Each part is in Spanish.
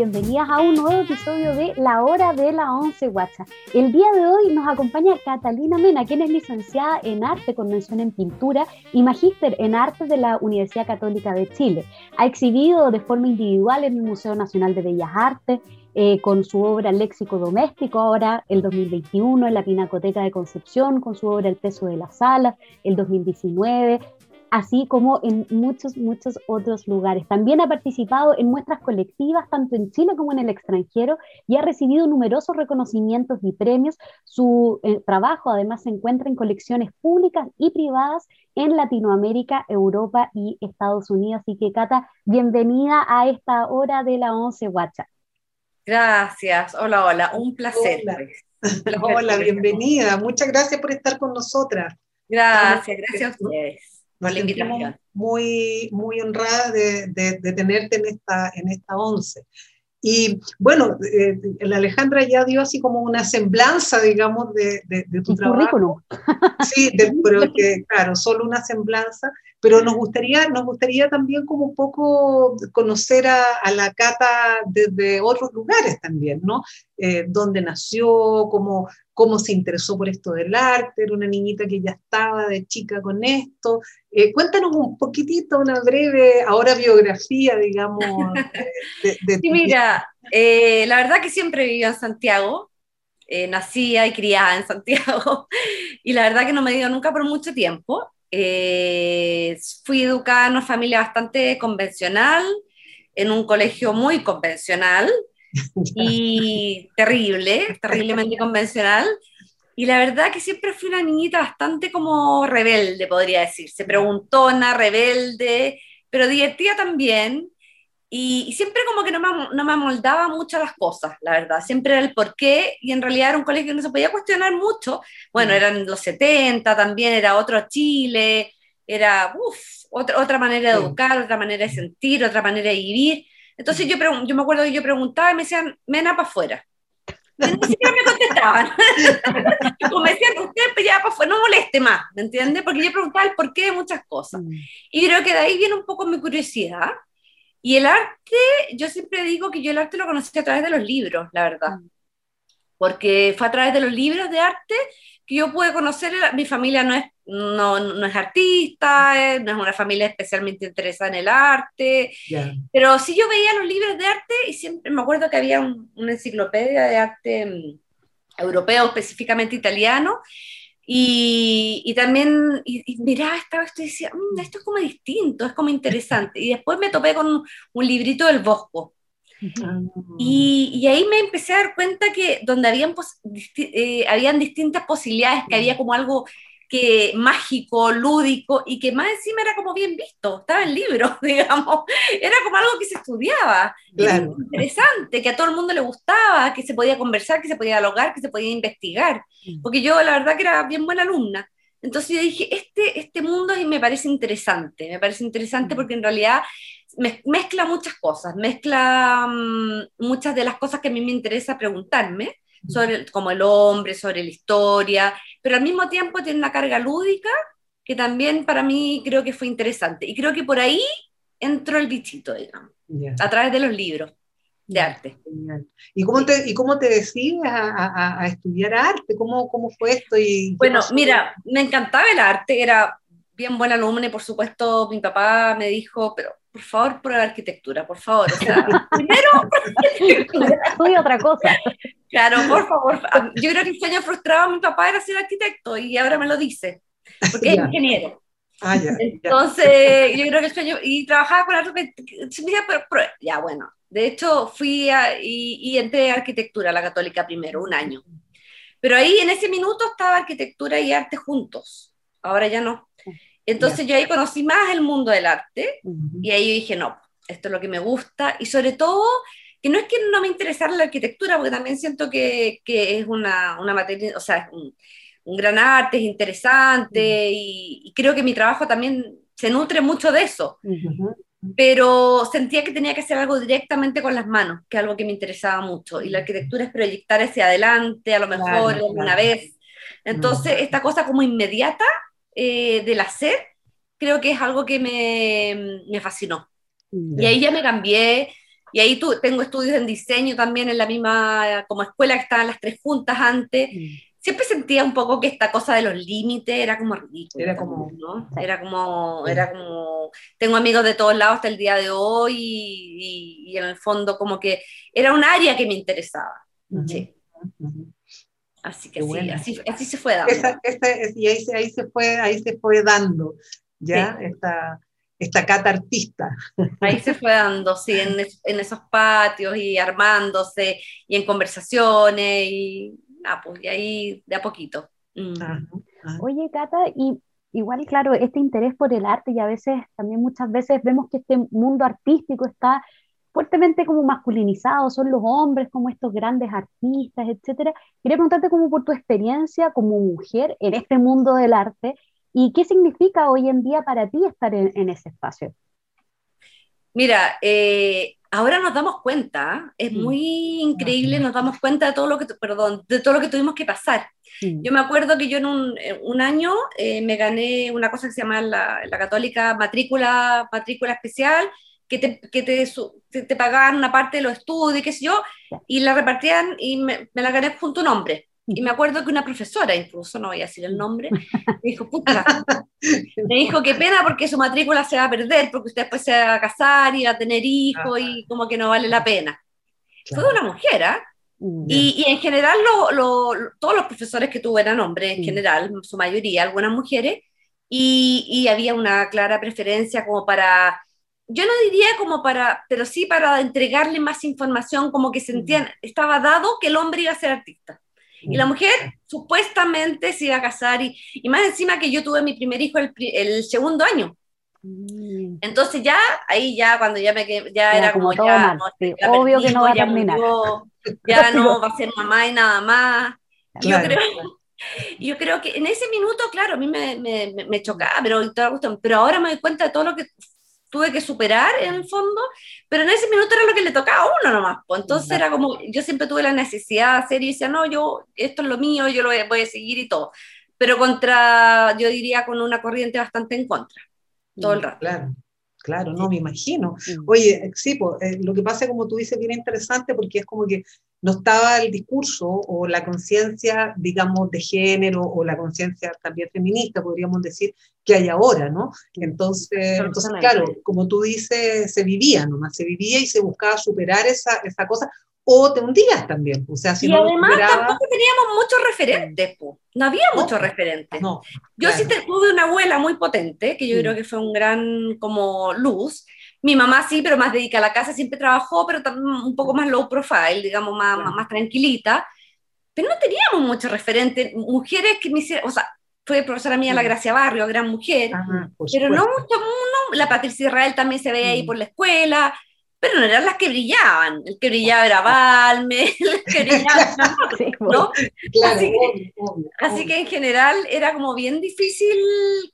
bienvenidas a un nuevo episodio de La Hora de la Once Guacha. El día de hoy nos acompaña Catalina Mena, quien es licenciada en Arte con mención en Pintura y magíster en Arte de la Universidad Católica de Chile. Ha exhibido de forma individual en el Museo Nacional de Bellas Artes, eh, con su obra Léxico Doméstico, ahora el 2021 en la Pinacoteca de Concepción, con su obra El peso de la sala, el 2019, así como en muchos, muchos otros lugares. También ha participado en muestras colectivas, tanto en Chile como en el extranjero, y ha recibido numerosos reconocimientos y premios. Su eh, trabajo además se encuentra en colecciones públicas y privadas en Latinoamérica, Europa y Estados Unidos. Así que, Cata, bienvenida a esta hora de la once Guacha. Gracias, hola, hola, un placer. Hola, hola bienvenida, muchas gracias por estar con nosotras. Gracias, gracias a ustedes la invitación. Muy, muy honrada de, de, tenerte en esta, en esta once. Y bueno, eh, la Alejandra ya dio así como una semblanza, digamos, de, de tu trabajo. Sí, pero que, claro, solo una semblanza, pero nos gustaría, nos gustaría también como un poco conocer a, a la Cata desde otros lugares también, ¿no? Eh, dónde nació, cómo, cómo se interesó por esto del arte, era una niñita que ya estaba de chica con esto. Eh, cuéntanos un poquitito, una breve, ahora biografía, digamos. De, sí, mira, eh, la verdad que siempre viví en Santiago, eh, nacía y criada en Santiago, y la verdad que no me dio nunca por mucho tiempo. Fui educada en una familia bastante convencional, en un colegio muy convencional, y terrible, terriblemente convencional. Y la verdad que siempre fui una niñita bastante como rebelde, podría decirse, preguntona, rebelde, pero divertida también. Y, siempre como que no me, no me amoldaba mucho las cosas, la verdad. Siempre era el porqué y en realidad era un colegio que no se podía cuestionar mucho. Bueno, eran los 70 también, era otro Chile, era otra, otra manera de educar, otra manera de sentir, otra manera de vivir. Entonces yo, yo me acuerdo que yo preguntaba y me decían, mena para afuera. Ni siquiera me contestaban. Como me decían, usted ya para afuera, no moleste más, ¿me entiende? Porque yo preguntaba el porqué de muchas cosas. Mm. Y creo que de ahí viene un poco mi curiosidad. Y el arte, yo siempre digo que yo el arte lo conocí a través de los libros, la verdad. Mm. Porque fue a través de los libros de arte que yo pude conocer, mi familia no es, no, no es artista, eh, no es una familia especialmente interesada en el arte, pero sí yo veía los libros de arte y siempre me acuerdo que había una enciclopedia de arte mm, europeo, específicamente italiano, y, y, también, y, y miraba esta esto y decía, mm, esto es como distinto, es como interesante. Y después me topé con un librito del Bosco, Ah. Y, y, ahí me empecé a dar cuenta que donde habían, eh, habían distintas posibilidades, que había como algo que mágico, lúdico y que más encima era como bien visto, estaba en libros, digamos, era como algo que se estudiaba, interesante, que a todo el mundo le gustaba, que se podía conversar, que se podía dialogar, que se podía investigar, porque yo la verdad que era bien buena alumna. Entonces yo dije, este, este mundo me parece interesante, me parece interesante porque en realidad mezcla muchas cosas, mezcla mm, muchas de las cosas que a mí me interesa preguntarme, sobre, como el hombre, sobre la historia, pero al mismo tiempo tiene una carga lúdica que también para mí creo que fue interesante. Y creo que por ahí entró el bichito, digamos, a través de los libros de arte. ¿Y cómo te, y cómo te decides a, a, estudiar arte? ¿Cómo, ¿Cómo fue esto? Y bueno, mira, me encantaba el arte, era bien buena alumna y por supuesto mi papá me dijo, pero por favor, prueba arquitectura, por favor. O sea, primero, estudia otra cosa. Claro, por favor. Yo creo que el sueño frustrado de mi papá era ser arquitecto y ahora me lo dice, porque es ingeniero. Ah, ya, Entonces, yo creo que el sueño, y trabajaba con arquitectura, pero, pero, ya bueno, de hecho fui a, y, y entré a arquitectura, a la católica primero, un año. Pero ahí en ese minuto estaba arquitectura y arte juntos, ahora ya no. Entonces yo ahí conocí más el mundo del arte y ahí yo dije, no, esto es lo que me gusta y sobre todo que no es que no me interesara la arquitectura, porque también siento que, que es una, una, materia, o sea, es un, un gran arte, es interesante y, creo que mi trabajo también se nutre mucho de eso. Pero sentía que tenía que hacer algo directamente con las manos, que es algo que me interesaba mucho. Y la arquitectura es proyectar hacia adelante, a lo mejor una vez. Entonces, esta cosa como inmediata eh, del hacer, creo que es algo que me, me fascinó. Y ahí ya me cambié y ahí tú, tengo estudios en diseño también en la misma, como escuela que estaban las tres juntas antes. Siempre sentía un poco que esta cosa de los límites era como ridículo. Era como, ¿no? Era como, era como, tengo amigos de todos lados hasta el día de hoy y, en el fondo como que era un área que me interesaba. sí. Así que sí, así, así, se fue dando. y ahí, ahí, se fue, ahí se fue dando, ¿ya? Esta, esta cata artista. Ahí se fue dando, sí, en, en, esos patios y armándose y en conversaciones y, ah, pues, y ahí de a poquito. Mm. Oye, Cata, y igual, claro, este interés por el arte y a veces, también muchas veces vemos que este mundo artístico está fuertemente como masculinizado, son los hombres como estos grandes artistas, etcétera. Quería preguntarte como por tu experiencia como mujer en este mundo del arte y qué significa hoy en día para ti estar en, ese espacio. Mira, eh, ahora nos damos cuenta, es mm. muy increíble, nos damos cuenta de todo lo que, perdón, de todo lo que tuvimos que pasar. Yo me acuerdo que yo en un, año eh, me gané una cosa que se llama la, la católica matrícula, matrícula especial, que te, que te, te, pagaban una parte de los estudios, qué sé yo, y la repartían y me, la gané junto a un hombre. Y me acuerdo que una profesora, incluso, no voy a decir el nombre, me dijo, puta, me dijo, qué pena porque su matrícula se va a perder, porque usted después se va a casar y va a tener hijos y como que no vale la pena. Fue una mujer, ¿ah? Y, y, en general lo, lo, todos los profesores que tuve eran hombres, en general, su mayoría, algunas mujeres, y, y había una clara preferencia como para yo no diría como para, pero sí para entregarle más información, como que sentían, estaba dado que el hombre iba a ser artista. Y la mujer supuestamente se iba a casar y, y más encima que yo tuve mi primer hijo el, el segundo año. Mm. Entonces ya, ahí ya cuando ya me ya era como, ya, obvio que no va a terminar. ya no va a ser mamá y nada más. Yo creo, yo creo que en ese minuto, claro, a mí me, me, me chocaba, pero, pero ahora me doy cuenta de todo lo que tuve que superar en el fondo, pero en ese minuto era lo que le tocaba a uno nomás. Pues. Entonces era como, yo siempre tuve la necesidad de hacer y decía, no, yo, esto es lo mío, yo lo voy, a seguir y todo. Pero contra, yo diría, con una corriente bastante en contra, todo el rato. Claro. Claro, no me imagino. Oye, sí, pues, lo que pasa, como tú dices, bien interesante porque es como que no estaba el discurso o la conciencia, digamos, de género o la conciencia también feminista, podríamos decir, que hay ahora, ¿no? Entonces, entonces, claro, como tú dices, se vivía nomás, se vivía y se buscaba superar esa, esa cosa, o te hundías también, o sea, si y además tampoco teníamos muchos referentes, no había muchos referentes. No, yo sí tuve una abuela muy potente, que yo creo que fue un gran como luz, mi mamá sí, pero más dedicada a la casa, siempre trabajó, pero un poco más low profile, digamos, más, más, tranquilita. Pero no teníamos muchos referentes, mujeres que me hicieran, o sea, fue profesora mía la Gracia Barrio, gran mujer, pero no mucho, no, la Patricia Israel también se veía ahí mm. por la escuela, pero no eran las que brillaban, el que brillaba era Balme, el que brillaba, ¿no? así, que, así que en general era como bien difícil,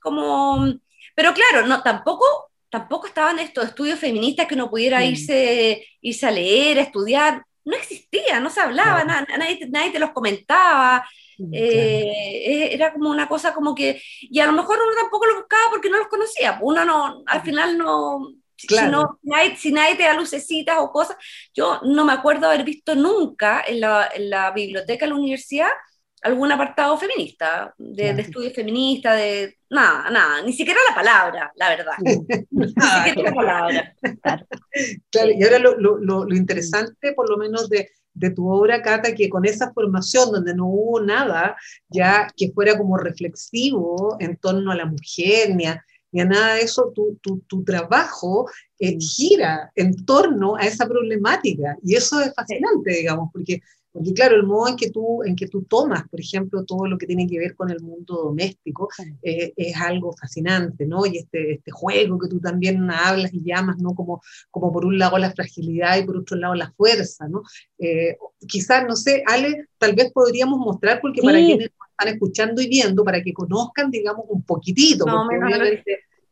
como, pero claro, no, tampoco tampoco estaban estos estudios feministas que uno pudiera irse, irse a leer, a estudiar. No existía, no se hablaba, nadie, nadie, te los comentaba. Mm, eh, era como una cosa como que, y a lo mejor uno tampoco lo buscaba porque no los conocía. Uno no, al final no, si, no, si nadie te da lucecitas o cosas, yo no me acuerdo haber visto nunca en la, en la biblioteca de la universidad algún apartado feminista, de, estudio feminista, de nada, nada, ni siquiera la palabra, la verdad. ni siquiera la palabra. Claro, y ahora lo, lo, lo, interesante, por lo menos de, de, tu obra, Cata, que con esa formación donde no hubo nada ya que fuera como reflexivo en torno a la mujer, ni a, ni a nada de eso, tu, tu, tu trabajo eh, gira en torno a esa problemática. Y eso es fascinante, digamos, porque porque claro, el modo en que tú, en que tú tomas, por ejemplo, todo lo que tiene que ver con el mundo doméstico eh, es algo fascinante, ¿no? Y este, este juego que tú también hablas y llamas, ¿no? Como, como por un lado la fragilidad y por otro lado la fuerza, ¿no? Eh, quizás, no sé, Ale, tal vez podríamos mostrar, porque para quienes están escuchando y viendo, para que conozcan, digamos, un poquitito, no,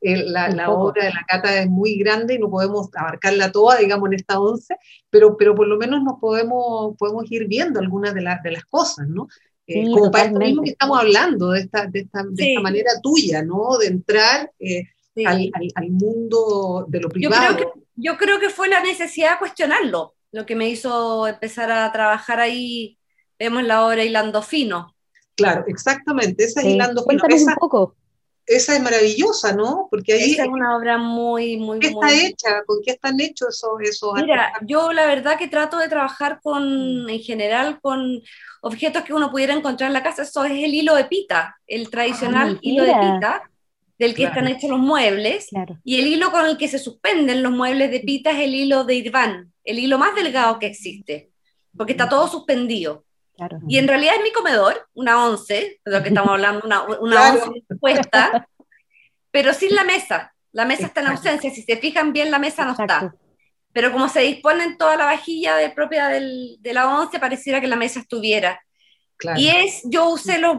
la, obra de la cata es muy grande y no podemos abarcarla toda, digamos, en esta once, pero, pero por lo menos nos podemos, podemos ir viendo algunas de, las de las cosas, ¿no? Eh, como para esto mismo que estamos hablando, de esta, de esta, de esta manera tuya, ¿no? De entrar eh, al, al, mundo de lo privado. Yo creo que fue la necesidad de cuestionarlo, lo que me hizo empezar a trabajar ahí, vemos la obra Hilando Fino. Claro, exactamente, esa es Hilando Fino. Cuéntanos un poco esa es maravillosa, ¿no? Porque ahí esa es una obra muy, muy, ¿Qué está hecha? ¿Con qué están hechos esos, esos Mira, yo la verdad que trato de trabajar con, mm. en general, con objetos que uno pudiera encontrar en la casa. Eso es el hilo de pita, el tradicional ah, hilo de pita, del que están hechos los muebles. Y el hilo con el que se suspenden los muebles de pita es el hilo de Irván, el hilo más delgado que existe, porque está todo suspendido. Y en realidad es mi comedor, una once, de lo que estamos hablando, una, una once puesta, pero sin la mesa. La mesa está en ausencia, si se fijan bien, la mesa no está. Pero como se dispone en toda la vajilla de, propia del, de la once, pareciera que la mesa estuviera. Y es, yo usé los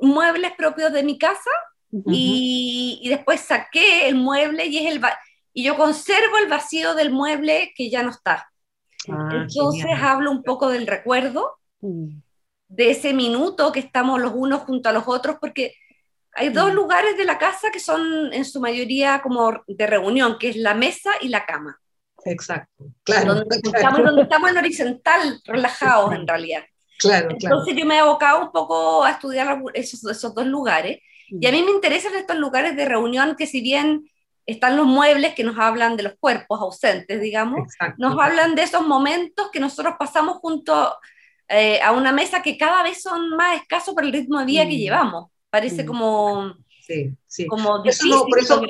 muebles propios de mi casa y, y, después saqué el mueble y es el y yo conservo el vacío del mueble que ya no está. Ah, Entonces hablo un poco del recuerdo. De ese minuto que estamos los unos junto a los otros, porque hay dos mm. lugares de la casa que son en su mayoría como de reunión, que es la mesa y la cama. Exacto, claro. Donde, Estamos, en horizontal, relajados en realidad. Claro, Entonces yo me he abocado un poco a estudiar esos, esos dos lugares. Y a mí me interesan estos lugares de reunión que si bien están los muebles que nos hablan de los cuerpos ausentes, digamos, nos hablan de esos momentos que nosotros pasamos junto eh, a una mesa que cada vez son más escasos por el ritmo de vida que mm. llevamos. Parece mm. como, sí, sí. como difícil por eso,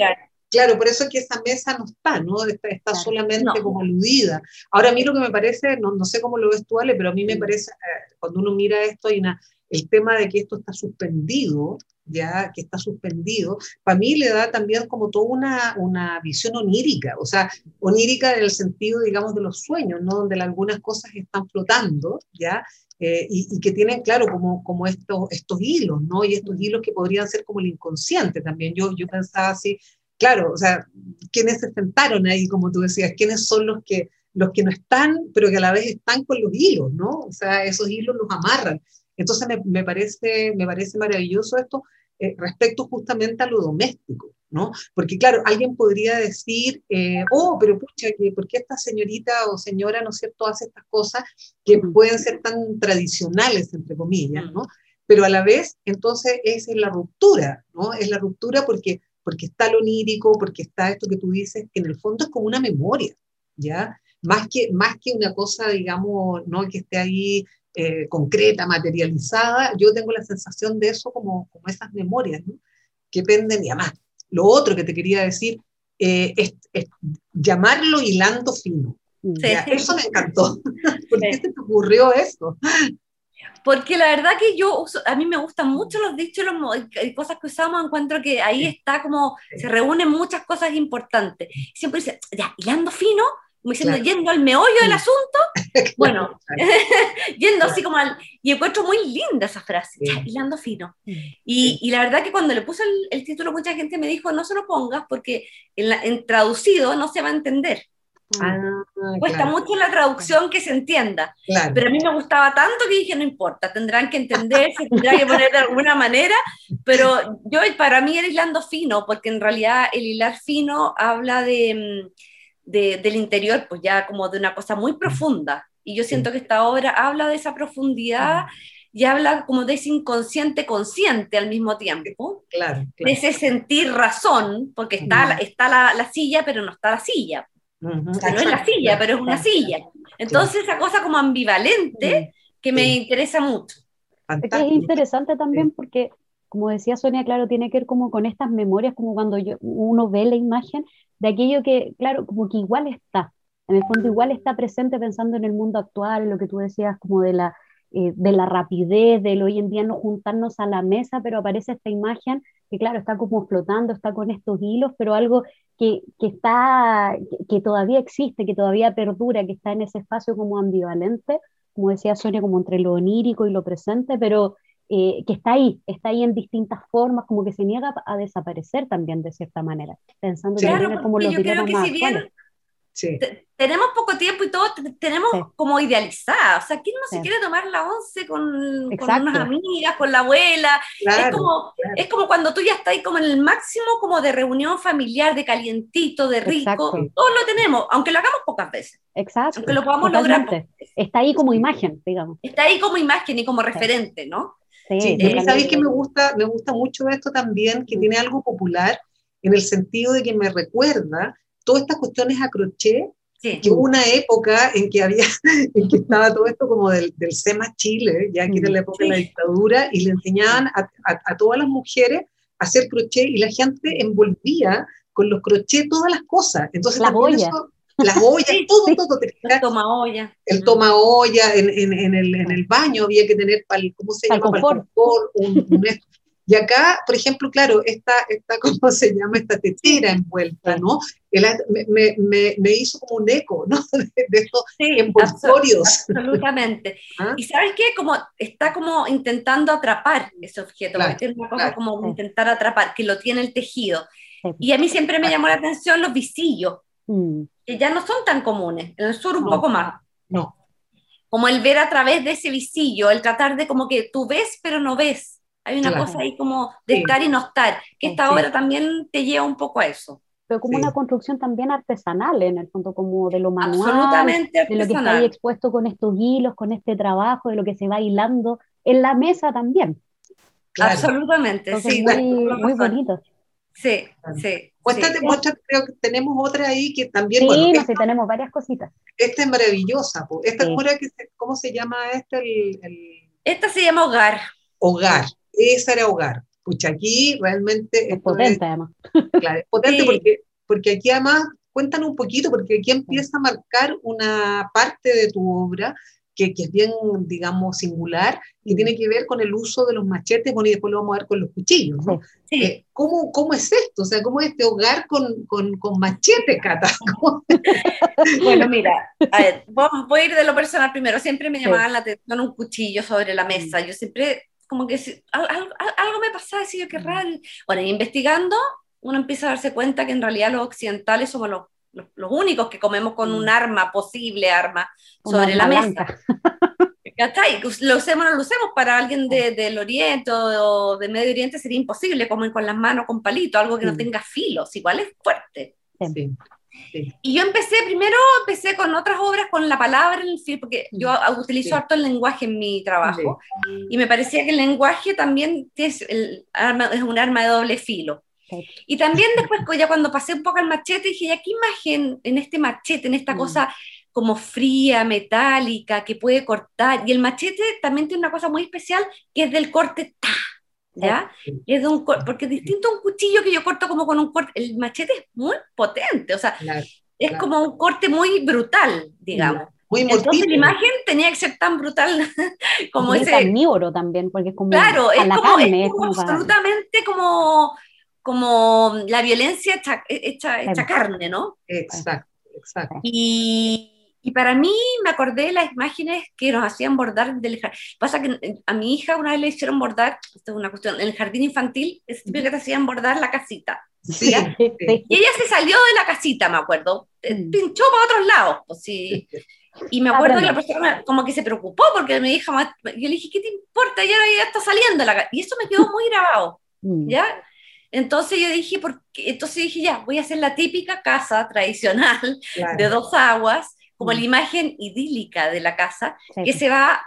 Claro, por eso es que esa mesa no está, ¿no? Está, solamente como aludida. Ahora, a mí lo que me parece, no, no sé cómo lo ves tú, Ale, pero a mí me mm. parece, eh, cuando uno mira esto, hay una, el tema de que esto está suspendido, ya que está suspendido, para mí le da también como toda una, una visión onírica, o sea, onírica en el sentido, digamos, de los sueños, ¿no? Donde algunas cosas están flotando, ¿ya? Eh, y, que tienen, claro, como, como estos, estos hilos, ¿no? Y estos hilos que podrían ser como el inconsciente también. Yo, yo pensaba así, claro, o sea, ¿quiénes se sentaron ahí, como tú decías? ¿Quiénes son los que, los que no están, pero que a la vez están con los hilos, ¿no? O sea, esos hilos los amarran. Entonces me, me, parece, me parece maravilloso esto eh, respecto justamente a lo doméstico, ¿no? Porque claro, alguien podría decir, eh, oh, pero pucha, ¿por qué esta señorita o señora, ¿no es cierto?, hace estas cosas que pueden ser tan tradicionales, entre comillas, ¿no? Pero a la vez, entonces, es la ruptura, ¿no? Es la ruptura porque, porque está lo onírico, porque está esto que tú dices, que en el fondo es como una memoria, ¿ya? Más que, más que una cosa, digamos, ¿no? que esté ahí eh, concreta, materializada, yo tengo la sensación de eso como, como esas memorias, ¿no? que penden y además. Lo otro que te quería decir eh, es, llamarlo hilando fino. eso me encantó. ¿Por qué te ocurrió eso? Porque la verdad que yo uso, a mí me gustan mucho los dichos, las cosas que usamos, encuentro que ahí está como, se reúnen muchas cosas importantes. Siempre dice, ya, hilando fino, diciendo, yendo al meollo del asunto, bueno, yendo así como al... Y encuentro muy linda esa frase, hilando fino. Y, y, la verdad que cuando le puse el, título, mucha gente me dijo, no se lo pongas porque en, en traducido no se va a entender. Ah, Cuesta mucho la traducción que se entienda, pero a mí me gustaba tanto que dije, no importa, tendrán que entender, se tendrá que poner de alguna manera, pero yo para mí era hilando fino, porque en realidad el hilar fino habla de mm, del interior, pues ya como de una cosa muy profunda. Y yo siento que esta obra habla de esa profundidad y habla como de ese inconsciente consciente al mismo tiempo. Claro, De ese sentir razón, porque está, está la, la, silla, pero no está la silla. no es la silla, pero es una silla. Entonces esa cosa como ambivalente que me interesa mucho. Es interesante también porque como decía Sonia, claro, tiene que ver como con estas memorias, como cuando yo, uno ve la imagen de aquello que, claro, como que igual está, en el fondo igual está presente pensando en el mundo actual, en lo que tú decías como de la, eh, de la rapidez, del hoy en día no juntarnos a la mesa, pero aparece esta imagen que, claro, está como flotando, está con estos hilos, pero algo que, que está, que, todavía existe, que todavía perdura, que está en ese espacio como ambivalente, como decía Sonia, como entre lo onírico y lo presente, pero eh, que está ahí, está ahí en distintas formas, como que se niega a desaparecer también de cierta manera, pensando claro, como los yo creo que si bien, tenemos poco tiempo y todo tenemos como idealizada. O sea, ¿quién no se quiere tomar la once con, unas amigas, con la abuela? es, como, es como cuando tú ya estás ahí como en el máximo como de reunión familiar, de calientito, de rico. Todos lo tenemos, aunque lo hagamos pocas veces. Exacto. Aunque lo podamos lograr. Está ahí como imagen, digamos. Está ahí como imagen y como referente, ¿no? Sí, sí. ¿sabéis que me gusta, me gusta mucho esto también, que tiene algo popular en el sentido de que me recuerda todas estas cuestiones a crochet, que hubo una época en que había, en que estaba todo esto como del, del SEMA Chile, ya aquí era la época de la dictadura, y le enseñaban a, a, todas las mujeres a hacer crochet y la gente envolvía con los crochet todas las cosas. Entonces, la olla. Las ollas, todo, todo. el toma olla. El toma olla, en, en, en, el, en el baño había que tener, para ¿cómo se llama? El confort, un, un, y acá, por ejemplo, claro, esta, esta ¿cómo se llama? Esta tetera envuelta, ¿no? me, me, me, hizo como un eco, ¿no? De, estos envoltorios. Absolutamente. ¿Ah? Y ¿sabes qué? Como está como intentando atrapar ese objeto, claro, es una cosa como intentar atrapar, que lo tiene el tejido. Y a mí siempre me llamó la atención los visillos, mm. que ya no son tan comunes, en el sur un poco más. No. Como el ver a través de ese visillo, el tratar de como que tú ves pero no ves hay una cosa ahí como de estar y no estar, que esta obra también te lleva un poco a eso. Pero como una construcción también artesanal, en el fondo, como de lo manual, Absolutamente de lo que está ahí expuesto con estos hilos, con este trabajo, de lo que se va hilando en la mesa también. Absolutamente, sí. Muy, muy bonito. Sí, sí. Muéstrate, muéstrate, creo que tenemos otra ahí que también. Sí, bueno, sí, tenemos varias cositas. Esta es maravillosa. Esta sí. que ¿cómo se llama esta? El, el... Esta se llama Hogar. Hogar ese era hogar. Pucha, aquí realmente... Es potente, además. Claro, es potente porque, porque aquí además, cuéntanos un poquito, porque aquí empieza a marcar una parte de tu obra que, que, es bien, digamos, singular y tiene que ver con el uso de los machetes, bueno, y después lo vamos a ver con los cuchillos, ¿no? Sí. Eh, ¿cómo, ¿cómo, es esto? O sea, ¿cómo es este hogar con, con, con machete, Cata? bueno, mira, a ver, voy a ir de lo personal primero. Siempre me llamaban la atención un cuchillo sobre la mesa. Yo siempre como que si, algo, algo, me pasaba, decía, qué raro. Bueno, investigando, uno empieza a darse cuenta que en realidad los occidentales somos los, los, únicos que comemos con un mm. arma, posible arma, sobre la mesa. Lo usemos o no lo usemos para alguien de, del Oriente o de Medio Oriente sería imposible comer con las manos con palito, algo que no tenga filos, igual es fuerte. Sí. Y yo empecé, primero empecé con otras obras, con la palabra en el film, porque yo utilizo harto el lenguaje en mi trabajo, y me parecía que el lenguaje también es, el arma, es un arma de doble filo. Y también después, ya cuando pasé un poco al machete, dije, ya qué imagen en este machete, en esta mm. cosa como fría, metálica, que puede cortar. Y el machete también tiene una cosa muy especial, que es del corte ta, ¿ya? Es de un, porque es distinto a un cuchillo que yo corto como con un corte, el machete es muy potente, o sea, es como un corte muy brutal, digamos. Muy Entonces la imagen tenía que ser tan brutal como es ese... carnívoro también, porque es como Claro, es como, es como absolutamente como, como la violencia hecha, hecha, carne, ¿no? Exacto, exacto. Y y para mí me acordé de las imágenes que nos hacían bordar del jardín. Pasa que eh, a mi hija una vez le hicieron bordar, esto es una cuestión, en el jardín infantil, es típico que te hacían bordar la casita. Sí, Y ella se salió de la casita, me acuerdo. Eh, mm. Pinchó para otros lados. Pues, sí. Y me acuerdo que la persona como que se preocupó porque me dijo, yo le dije, ¿qué te importa? Ya, ya está saliendo la casa. Y eso me quedó muy grabado. Mm. ¿Ya? Entonces yo dije, porque, entonces dije, ya, voy a hacer la típica casa tradicional de dos aguas, como la mm. imagen idílica de la casa, que se va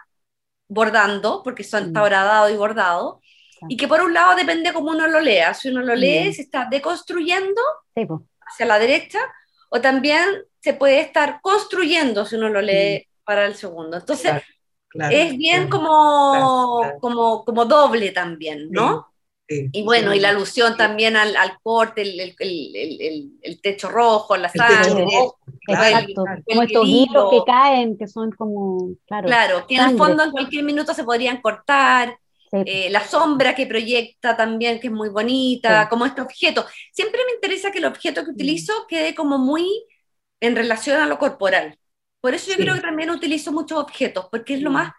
bordando, porque son, está horadado y bordado, y que por un lado depende cómo uno lo lea. Si uno lo lee, se está deconstruyendo hacia la derecha, o también se puede estar construyendo si uno lo lee mm. para el segundo. Entonces, es bien como, como, como doble también, ¿no? Y bueno, y la alusión también al, al corte, el, el, el, el, techo rojo, la sangre. Exacto, como estos hilos que caen, que son como, claro. Claro, que en el fondo en cualquier minuto se podrían cortar. Eh, la sombra que proyecta también, que es muy bonita, como este objeto. Siempre me interesa que el objeto que utilizo quede como muy en relación a lo corporal. Por eso yo creo que también utilizo muchos objetos, porque es lo más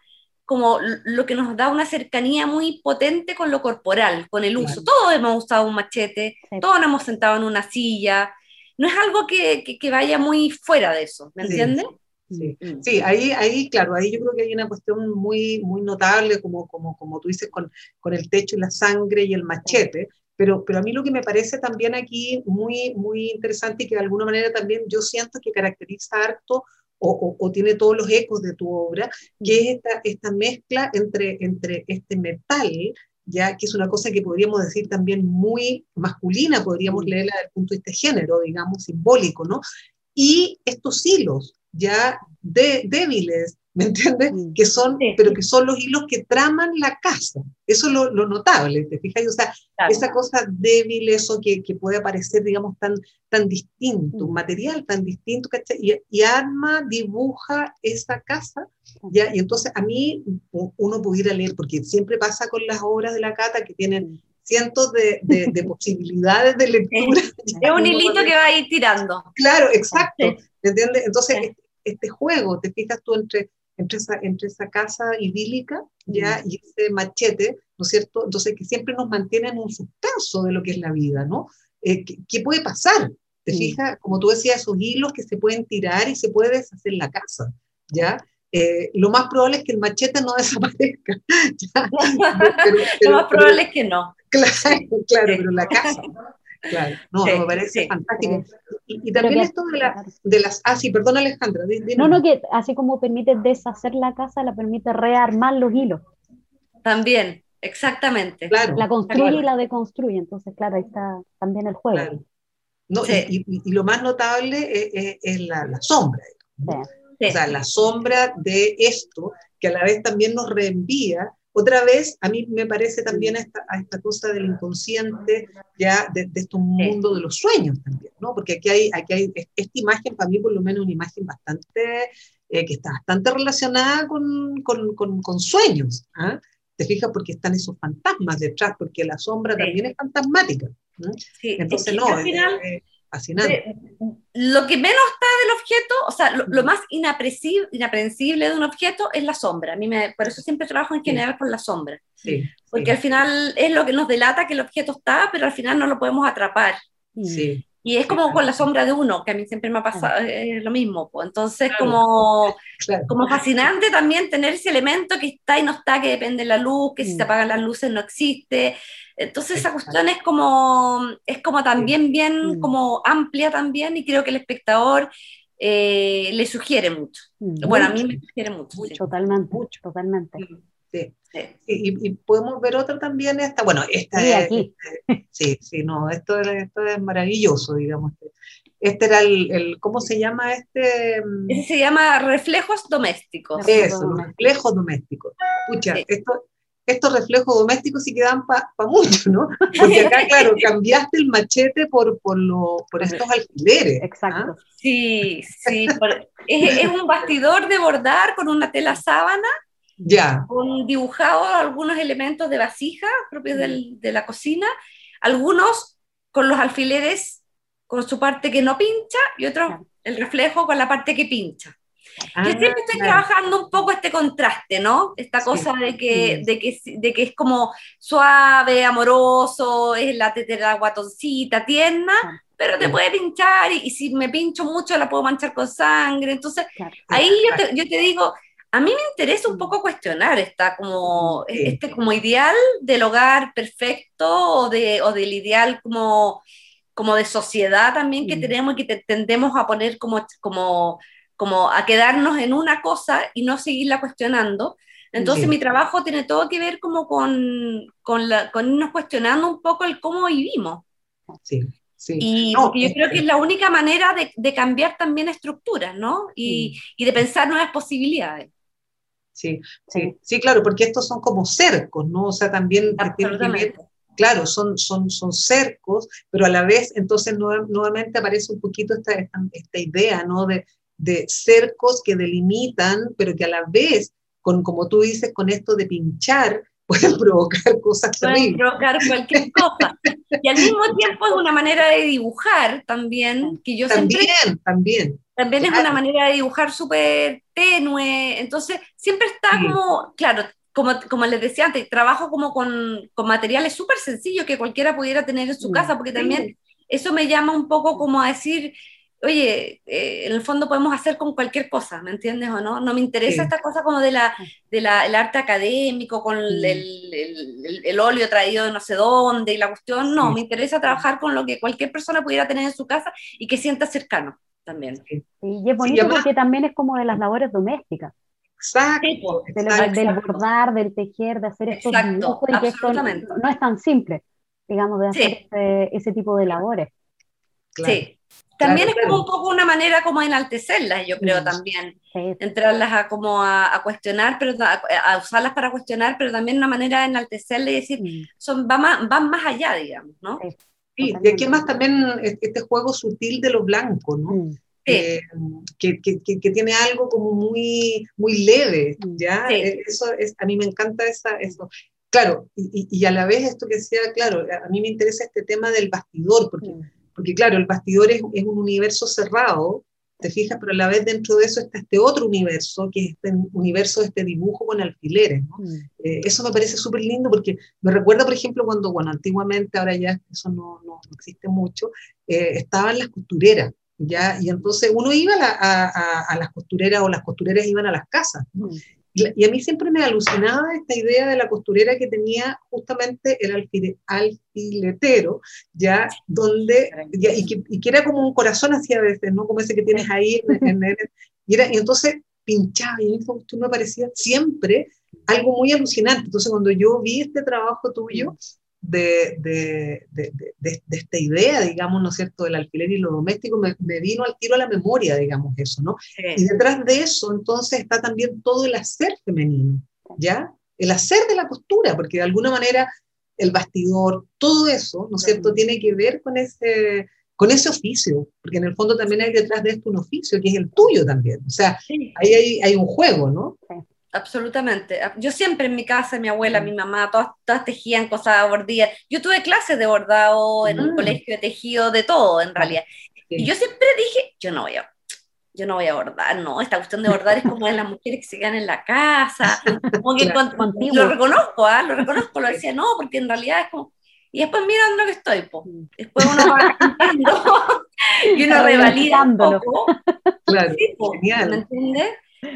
como lo que nos da una cercanía muy potente con lo corporal, con el uso. Todos hemos usado un machete, todos nos hemos sentado en una silla, no es algo que, que, vaya muy fuera de eso, ¿me entiendes? Sí, mm. sí, ahí, ahí, claro, ahí yo creo que hay una cuestión muy, muy notable, como, como, como tú dices, con, con el techo y la sangre y el machete, pero, pero a mí lo que me parece también aquí muy, muy interesante y que de alguna manera también yo siento que caracteriza harto o, o, tiene todos los ecos de tu obra, que es esta, esta mezcla entre, entre este metal, ya que es una cosa que podríamos decir también muy masculina, podríamos leerla desde el punto de vista género, digamos, simbólico, ¿no? Y estos hilos, ya de, débiles, ¿me entiendes? Que son, pero que son los hilos que traman la casa. Eso es lo, notable, ¿te fijas? O sea, esa cosa débil, eso que, que, puede parecer, digamos, tan, tan distinto, un mm. material tan distinto, ¿cachai? Y, y Arma dibuja esa casa, ¿ya? Y entonces a mí uno pudiera leer, porque siempre pasa con las obras de la Cata que tienen mm. cientos de, de, posibilidades de lectura. Es un hilito que va a ir tirando. Claro, exacto. ¿Me entiendes? Entonces, este juego, te fijas tú entre entre esa, entre esa casa idílica ¿ya? y ese machete, ¿no es cierto? Entonces, que siempre nos mantiene en un suspenso de lo que es la vida, ¿no? Eh, ¿qué, puede pasar? ¿Te fijas? Como tú decías, esos hilos que se pueden tirar y se puede deshacer la casa, ¿ya? Eh, lo más probable es que el machete no desaparezca. lo más probable es que no. Claro, claro, pero la casa, Claro, no, me parece fantástico. Y, también esto de, de, las... Ah, sí, perdón Alejandra. No, no, que así como permite deshacer la casa, la permite rearmar los hilos. También, exactamente. Claro, la construye y la deconstruye, entonces, claro, ahí está también el juego. No, y, lo más notable es, la, la, sombra. O sea, la sombra de esto, que a la vez también nos reenvía otra vez, a mí me parece también a esta, esta cosa del inconsciente, ya de, de este mundo de los sueños también, ¿no? Porque aquí hay, aquí hay esta imagen, para mí por lo menos una imagen bastante, eh, que está bastante relacionada con, con, con, sueños, ¿ah? ¿Te fijas? Porque están esos fantasmas detrás, porque la sombra también es fantasmática. Sí, Entonces, no, lo que menos está del objeto, o sea, lo, más inaprehensible de un objeto es la sombra. A mí me, por eso siempre trabajo en general con la sombra. porque al final es lo que nos delata que el objeto está, pero al final no lo podemos atrapar. Sí. Y es como con la sombra de uno, que a mí siempre me ha pasado lo mismo. Pues. Entonces, como, como fascinante también tener ese elemento que está y no está, que depende de la luz, que si se apagan las luces no existe. Entonces, esa cuestión es como, es como también bien, como amplia también, y creo que el espectador eh, le sugiere mucho. Bueno, a mí me sugiere mucho. Totalmente, mucho, totalmente. Sí. Y, podemos ver otra también, esta, bueno, esta sí, es, aquí. Este, sí, sí, no, esto, esto es maravilloso, digamos. Este era el, el, ¿cómo se llama este? Ese se llama reflejos domésticos. Eso, los reflejos domésticos. Escucha, esto, estos reflejos domésticos sí quedan para pa mucho, ¿no? Porque acá, claro, cambiaste el machete por, por, lo, por estos alfileres. ¿ah? Exacto. Sí, sí. es, es, un bastidor de bordar con una tela sábana ya. Con dibujado algunos elementos de vasija propios de la cocina, algunos con los alfileres con su parte que no pincha y otros el reflejo con la parte que pincha. Yo siempre estoy trabajando un poco este contraste, ¿no? Esta cosa de que, de, que, de que es como suave, amoroso, es la tetera guatoncita, tierna, pero te puede pinchar y, si me pincho mucho la puedo manchar con sangre. Entonces, ahí yo yo te digo, a mí me interesa un poco cuestionar esta como, este como ideal del hogar perfecto o, de, o del ideal como, como de sociedad también que tenemos y que tendemos a poner como, como, como a quedarnos en una cosa y no seguirla cuestionando. Entonces mi trabajo tiene todo que ver como con, con, la, con irnos cuestionando un poco el cómo vivimos. Sí. Sí. Y yo creo que es la única manera de, de cambiar también estructuras, ¿no? Y, y, de pensar nuevas posibilidades. Sí, sí, sí, claro, porque estos son como cercos, ¿no? O sea, también claro, son, son, son cercos, pero a la vez, entonces nuevamente aparece un poquito esta, esta, idea, ¿no? De, de, cercos que delimitan, pero que a la vez, con, como tú dices, con esto de pinchar, pueden provocar cosas pueden provocar cualquier cosa. Y al mismo tiempo es una manera de dibujar también, que yo también, También, también es una manera de dibujar súper tenue, entonces siempre está como, claro, como, como les decía antes, trabajo como con, con materiales súper sencillos que cualquiera pudiera tener en su casa, porque también eso me llama un poco como a decir, oye, eh, en el fondo podemos hacer con cualquier cosa, ¿me entiendes o no? No me interesa esta cosa como de la, de la, el arte académico, con el, el, el, óleo traído de no sé dónde y la cuestión, no, me interesa trabajar con lo que cualquier persona pudiera tener en su casa y que sienta cercano también. y es bonito porque también es como de las labores domésticas. Exacto, Del, bordar, del tejer, de hacer estos y que esto no, es tan simple, digamos, de hacer ese, tipo de labores. Sí. También es como un poco una manera como de enaltecerlas, yo creo también. Entrarlas a como a, cuestionar, pero a, usarlas para cuestionar, pero también una manera de enaltecerlas y decir, son, van, más, van más allá, digamos, ¿no? Sí, y aquí más también este juego sutil de lo blanco, ¿no? Eh, que, que, que, tiene algo como muy, muy leve, ¿ya? Eh, eso es, a mí me encanta esa, eso. Claro, y, y, a la vez esto que sea, claro, a mí me interesa este tema del bastidor, porque, porque claro, el bastidor es, es, un universo cerrado, te fijas, pero a la vez dentro de eso está este otro universo, que es este universo de este dibujo con alfileres, ¿no? Eh, eso me parece súper lindo porque me recuerda, por ejemplo, cuando, bueno, antiguamente, ahora ya eso no, no, existe mucho, estaban las costureras, ¿ya? Y entonces uno iba a, a, las costureras o las costureras iban a las casas. Y, a mí siempre me alucinaba esta idea de la costurera que tenía justamente el alfiletero, ¿ya? Donde, y, que, era como un corazón así a veces, ¿no? Como ese que tienes ahí. En, y, era, y entonces pinchaba y eso me parecía siempre algo muy alucinante. Entonces cuando yo vi este trabajo tuyo, de, de, de, de, esta idea, digamos, ¿no es cierto?, del alquiler y lo doméstico, me, me vino al tiro a la memoria, digamos, eso, ¿no? Y detrás de eso, entonces, está también todo el hacer femenino, ¿ya? El hacer de la costura, porque de alguna manera el bastidor, todo eso, ¿no es cierto?, tiene que ver con ese, con ese oficio, porque en el fondo también hay detrás de esto un oficio que es el tuyo también, o sea, ahí hay, hay un juego, ¿no? Absolutamente. Ah, yo siempre en mi casa, mi abuela, mi mamá, todas, todas tejían cosas bordadas. Yo tuve clases de bordado en un ah. colegio de tejido, de todo en realidad. Y yo siempre dije, yo no voy a, yo no voy a bordar, no, esta cuestión de bordar es como de las mujeres que se quedan en la casa, como que lo reconozco, ¿ah? lo reconozco, lo decía, no, porque en realidad es como, y después miran lo que estoy, pues. después uno va y uno revalida un poco. Claro, genial. ¿me entiendes?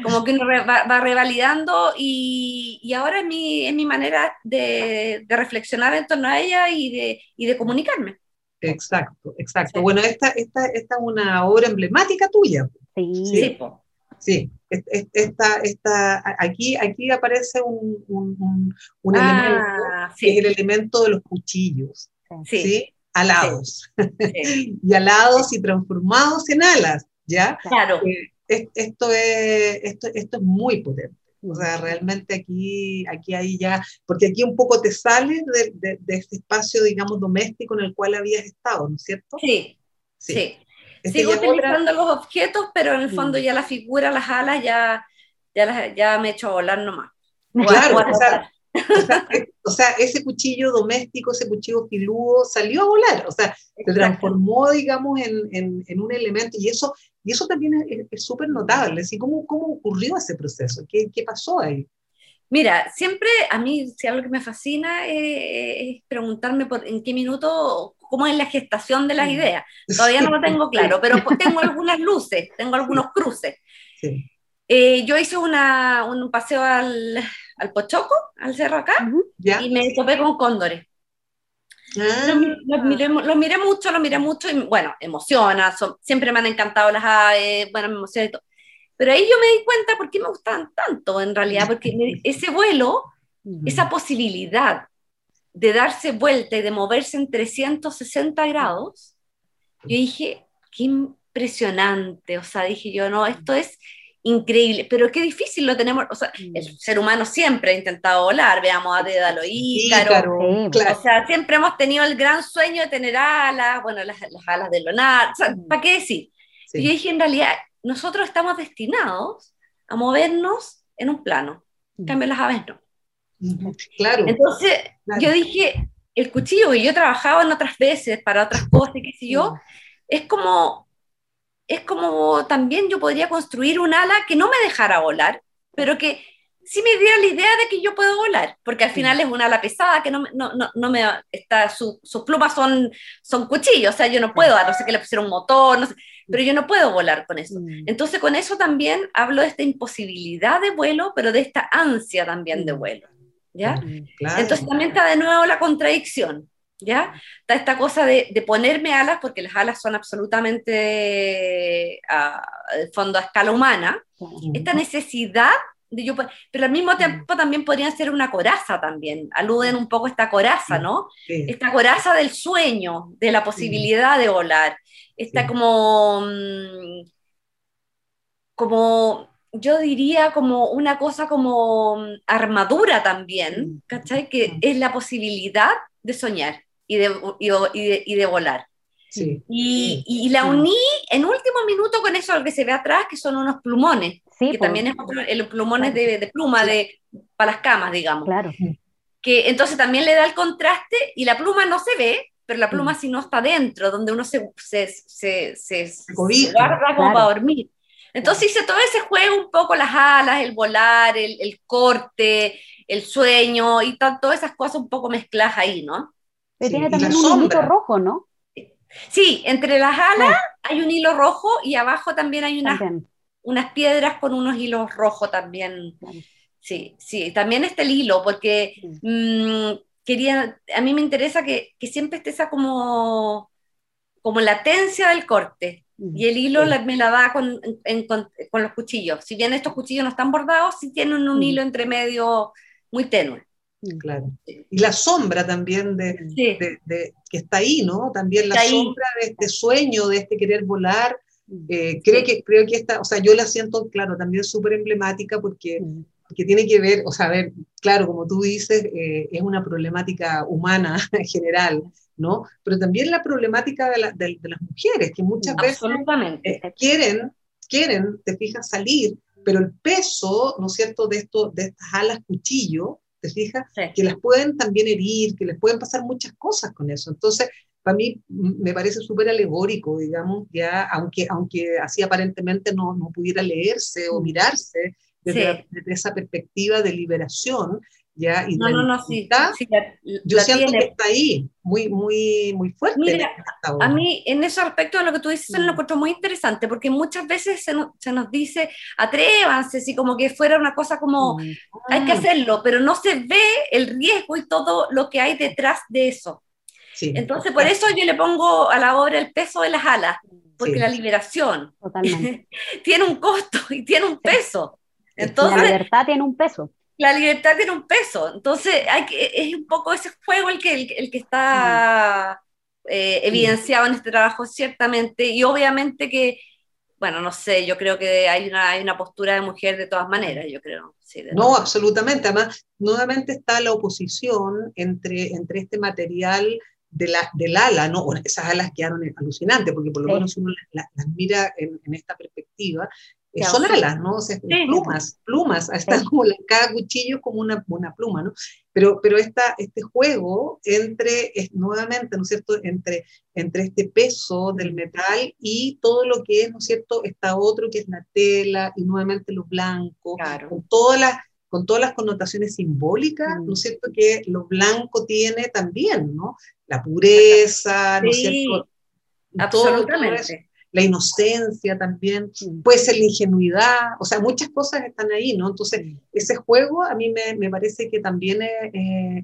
Como que uno va, revalidando y, y, ahora es mi, es mi manera de, de, reflexionar en torno a ella y de, y de comunicarme. Exacto, exacto. Bueno, esta, esta, esta, es una obra emblemática tuya. Sí. Sí, sí. Esta, esta, aquí, aquí aparece un, un, un, ah, elemento, que es el elemento de los cuchillos, ¿sí? Alados. y alados y transformados en alas, ¿ya? Claro. Eh, esto, es, esto, esto es muy potente. O sea, realmente aquí, aquí hay ya, porque aquí un poco te sales de, de, este espacio, digamos, doméstico en el cual habías estado, ¿no es cierto? Sí, sí. Este Sigo utilizando los objetos, pero en el fondo ya la figura, las alas, ya, ya, ya me he hecho volar nomás. Claro, o sea, o sea, ese cuchillo doméstico, ese cuchillo filudo salió a volar, o sea, se transformó, digamos, en, en, en, un elemento y eso, y eso también es súper notable. ¿sí? ¿Cómo, ¿Cómo ocurrió ese proceso? ¿Qué, ¿Qué, pasó ahí? Mira, siempre a mí, si algo que me fascina es preguntarme por en qué minuto, cómo es la gestación de las ideas. Todavía no lo tengo claro, pero tengo algunas luces, tengo algunos cruces. Sí. Eh, yo hice una, un paseo al, al Pochoco, al cerro acá, y me topé con cóndores. Ah. Lo, miré, mucho, lo miré mucho, y bueno, emociona, siempre me han encantado las aves, bueno, me emociona y todo. Pero ahí yo me di cuenta por qué me gustan tanto, en realidad, porque ese vuelo, esa posibilidad de darse vuelta y de moverse en 360 grados, yo dije, qué impresionante, o sea, dije yo, no, esto es increíble, pero qué difícil lo tenemos, o sea, el mm. ser humano siempre ha intentado volar, veamos a Dédalo Ícaro, o sea, siempre hemos tenido el gran sueño de tener alas, bueno, las, alas de Leonardo, o sea, mm. ¿para qué decir? Y yo dije, en realidad, nosotros estamos destinados a movernos en un plano, en mm. cambio las aves no. Claro. Entonces, yo dije, el cuchillo, y yo he trabajado en otras veces para otras cosas, qué sé yo, es como es como también yo podría construir un ala que no me dejara volar, pero que sí me dio la idea de que yo puedo volar, porque al final es una ala pesada que no, no, no, no me está, sus plumas son, son cuchillos, o sea, yo no puedo, a no ser que le pusieron un motor, no sé, pero yo no puedo volar con eso. Mm. Entonces con eso también hablo de esta imposibilidad de vuelo, pero de esta ansia también de mm. vuelo, ¿ya? Mm, Entonces también está de nuevo la contradicción, ¿ya? Está esta cosa de, de ponerme alas, porque las alas son absolutamente, a, fondo, a escala humana, esta necesidad yo, pero al mismo tiempo también podrían ser una coraza también, aluden un poco a esta coraza, ¿no? Esta coraza del sueño, de la posibilidad de volar, esta como, mm, como, yo diría como una cosa como mm, armadura también, ¿cachai? Que es la posibilidad de soñar y de, y de volar. Y, y, la uní en último minuto con eso que se ve atrás, que son unos plumones, que también es el plumones de, de, pluma de, para las camas, digamos. Claro. Que entonces también le da el contraste y la pluma no se ve, pero la pluma si no está dentro, donde uno se, se, se, se, guarda como para dormir. Entonces hice todo ese juego, un poco las alas, el volar, el, el corte, el sueño y todas esas cosas un poco mezcladas ahí, ¿no? Pero tiene también un hilo rojo, ¿no? Sí, entre las alas hay un hilo rojo y abajo también hay unas, unas piedras con unos hilos rojos también. Sí, sí, también está el hilo, porque mm, quería, a mí me interesa que, que, siempre esté esa como, como latencia del corte. Y el hilo me la da con, con, los cuchillos. Si bien estos cuchillos no están bordados, sí tienen un hilo entre medio muy tenue. Claro. Y la sombra también de, de, que está ahí, ¿no? También la sombra de este sueño, de este querer volar. Eh, creo, que, creo que esta, o sea, yo la siento, claro, también súper emblemática porque, porque, tiene que ver, o sea, ver, claro, como tú dices, eh, es una problemática humana en general, ¿no? Pero también la problemática de, de, las mujeres, que muchas veces eh, quieren, quieren, te fijas, salir, pero el peso, ¿no es cierto?, de, esto, de estas alas cuchillo, ¿te fijas? Que las pueden también herir, que les pueden pasar muchas cosas con eso. Entonces, para mí me parece súper alegórico, digamos, ya, aunque, aunque así aparentemente no, no pudiera leerse o mm. mirarse desde, desde, esa perspectiva de liberación, ¿ya? Y no, no, no, sí, yo siento que está ahí, muy, muy, muy fuerte. Mira, a mí, en ese aspecto de lo que tú dices, lo mm. encuentro muy interesante, porque muchas veces se, se, nos dice, atrévanse, si como que fuera una cosa como, mm. hay que ah. hacerlo, pero no se ve el riesgo y todo lo que hay detrás de eso. Sí. Entonces, por eso yo le pongo a la obra el peso de las alas, porque la liberación tiene un costo y tiene un peso. Entonces, la libertad tiene un peso la libertad tiene un peso. Entonces, hay que, es un poco ese juego el que, el, que está eh, evidenciado en este trabajo, ciertamente. Y obviamente que, bueno, no sé, yo creo que hay una, hay una postura de mujer de todas maneras, yo creo. no, absolutamente. Además, nuevamente está la oposición entre, entre este material de la, del ala, ¿no? Bueno, esas alas quedaron alucinantes, porque por lo menos uno las, mira en, en, esta perspectiva, son alas, ¿no? O sea, plumas, plumas, está como cada cuchillo es como una, una pluma, ¿no? Pero, pero esta, este juego entre, es, nuevamente, ¿no es cierto?, entre, entre este peso del metal y todo lo que es, ¿no es cierto?, está otro que es la tela y nuevamente lo blanco, con todas las con todas las connotaciones simbólicas, ¿no es mm. cierto?, que lo blanco tiene también, ¿no? La pureza, ¿no es cierto? Absolutamente la inocencia también, puede ser la ingenuidad, o sea, muchas cosas están ahí, ¿no? Entonces, ese juego a mí me, me parece que también es,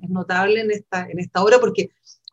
es, notable en esta, en esta obra porque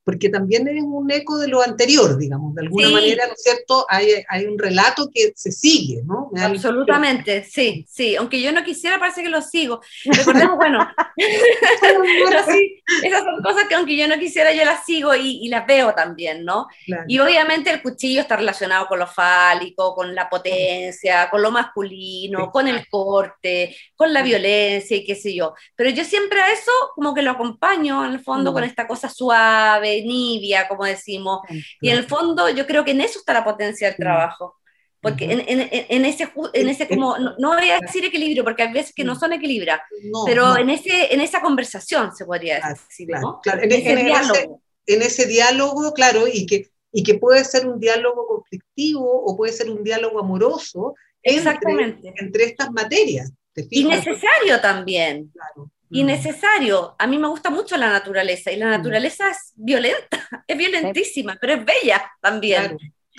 porque también es un eco de lo anterior, digamos, de alguna manera, ¿no es cierto? Hay, hay, un relato que se sigue, ¿no? Absolutamente, sí, sí, aunque yo no quisiera, parece que lo sigo. Recordemos, bueno, sí, esas son cosas que aunque yo no quisiera, yo las sigo y, y las veo también, ¿no? Y obviamente el cuchillo está relacionado con lo fálico, con la potencia, con lo masculino, con el corte, con la violencia y qué sé yo. Pero yo siempre a eso como que lo acompaño en el fondo con esta cosa suave, nibia, como decimos. Y en el fondo yo creo que en eso está la potencia del trabajo. Porque en, en, en, ese, en ese como, no, voy a decir equilibrio, porque hay veces que no son equilibra, pero En, ese, en esa conversación se podría decir, claro, en, ese diálogo. en ese diálogo, claro, y que, y que puede ser un diálogo conflictivo o puede ser un diálogo amoroso Exactamente. Entre, entre estas materias Y necesario también. Claro. Y necesario. A mí me gusta mucho la naturaleza y la naturaleza es violenta, es violentísima, pero es bella también.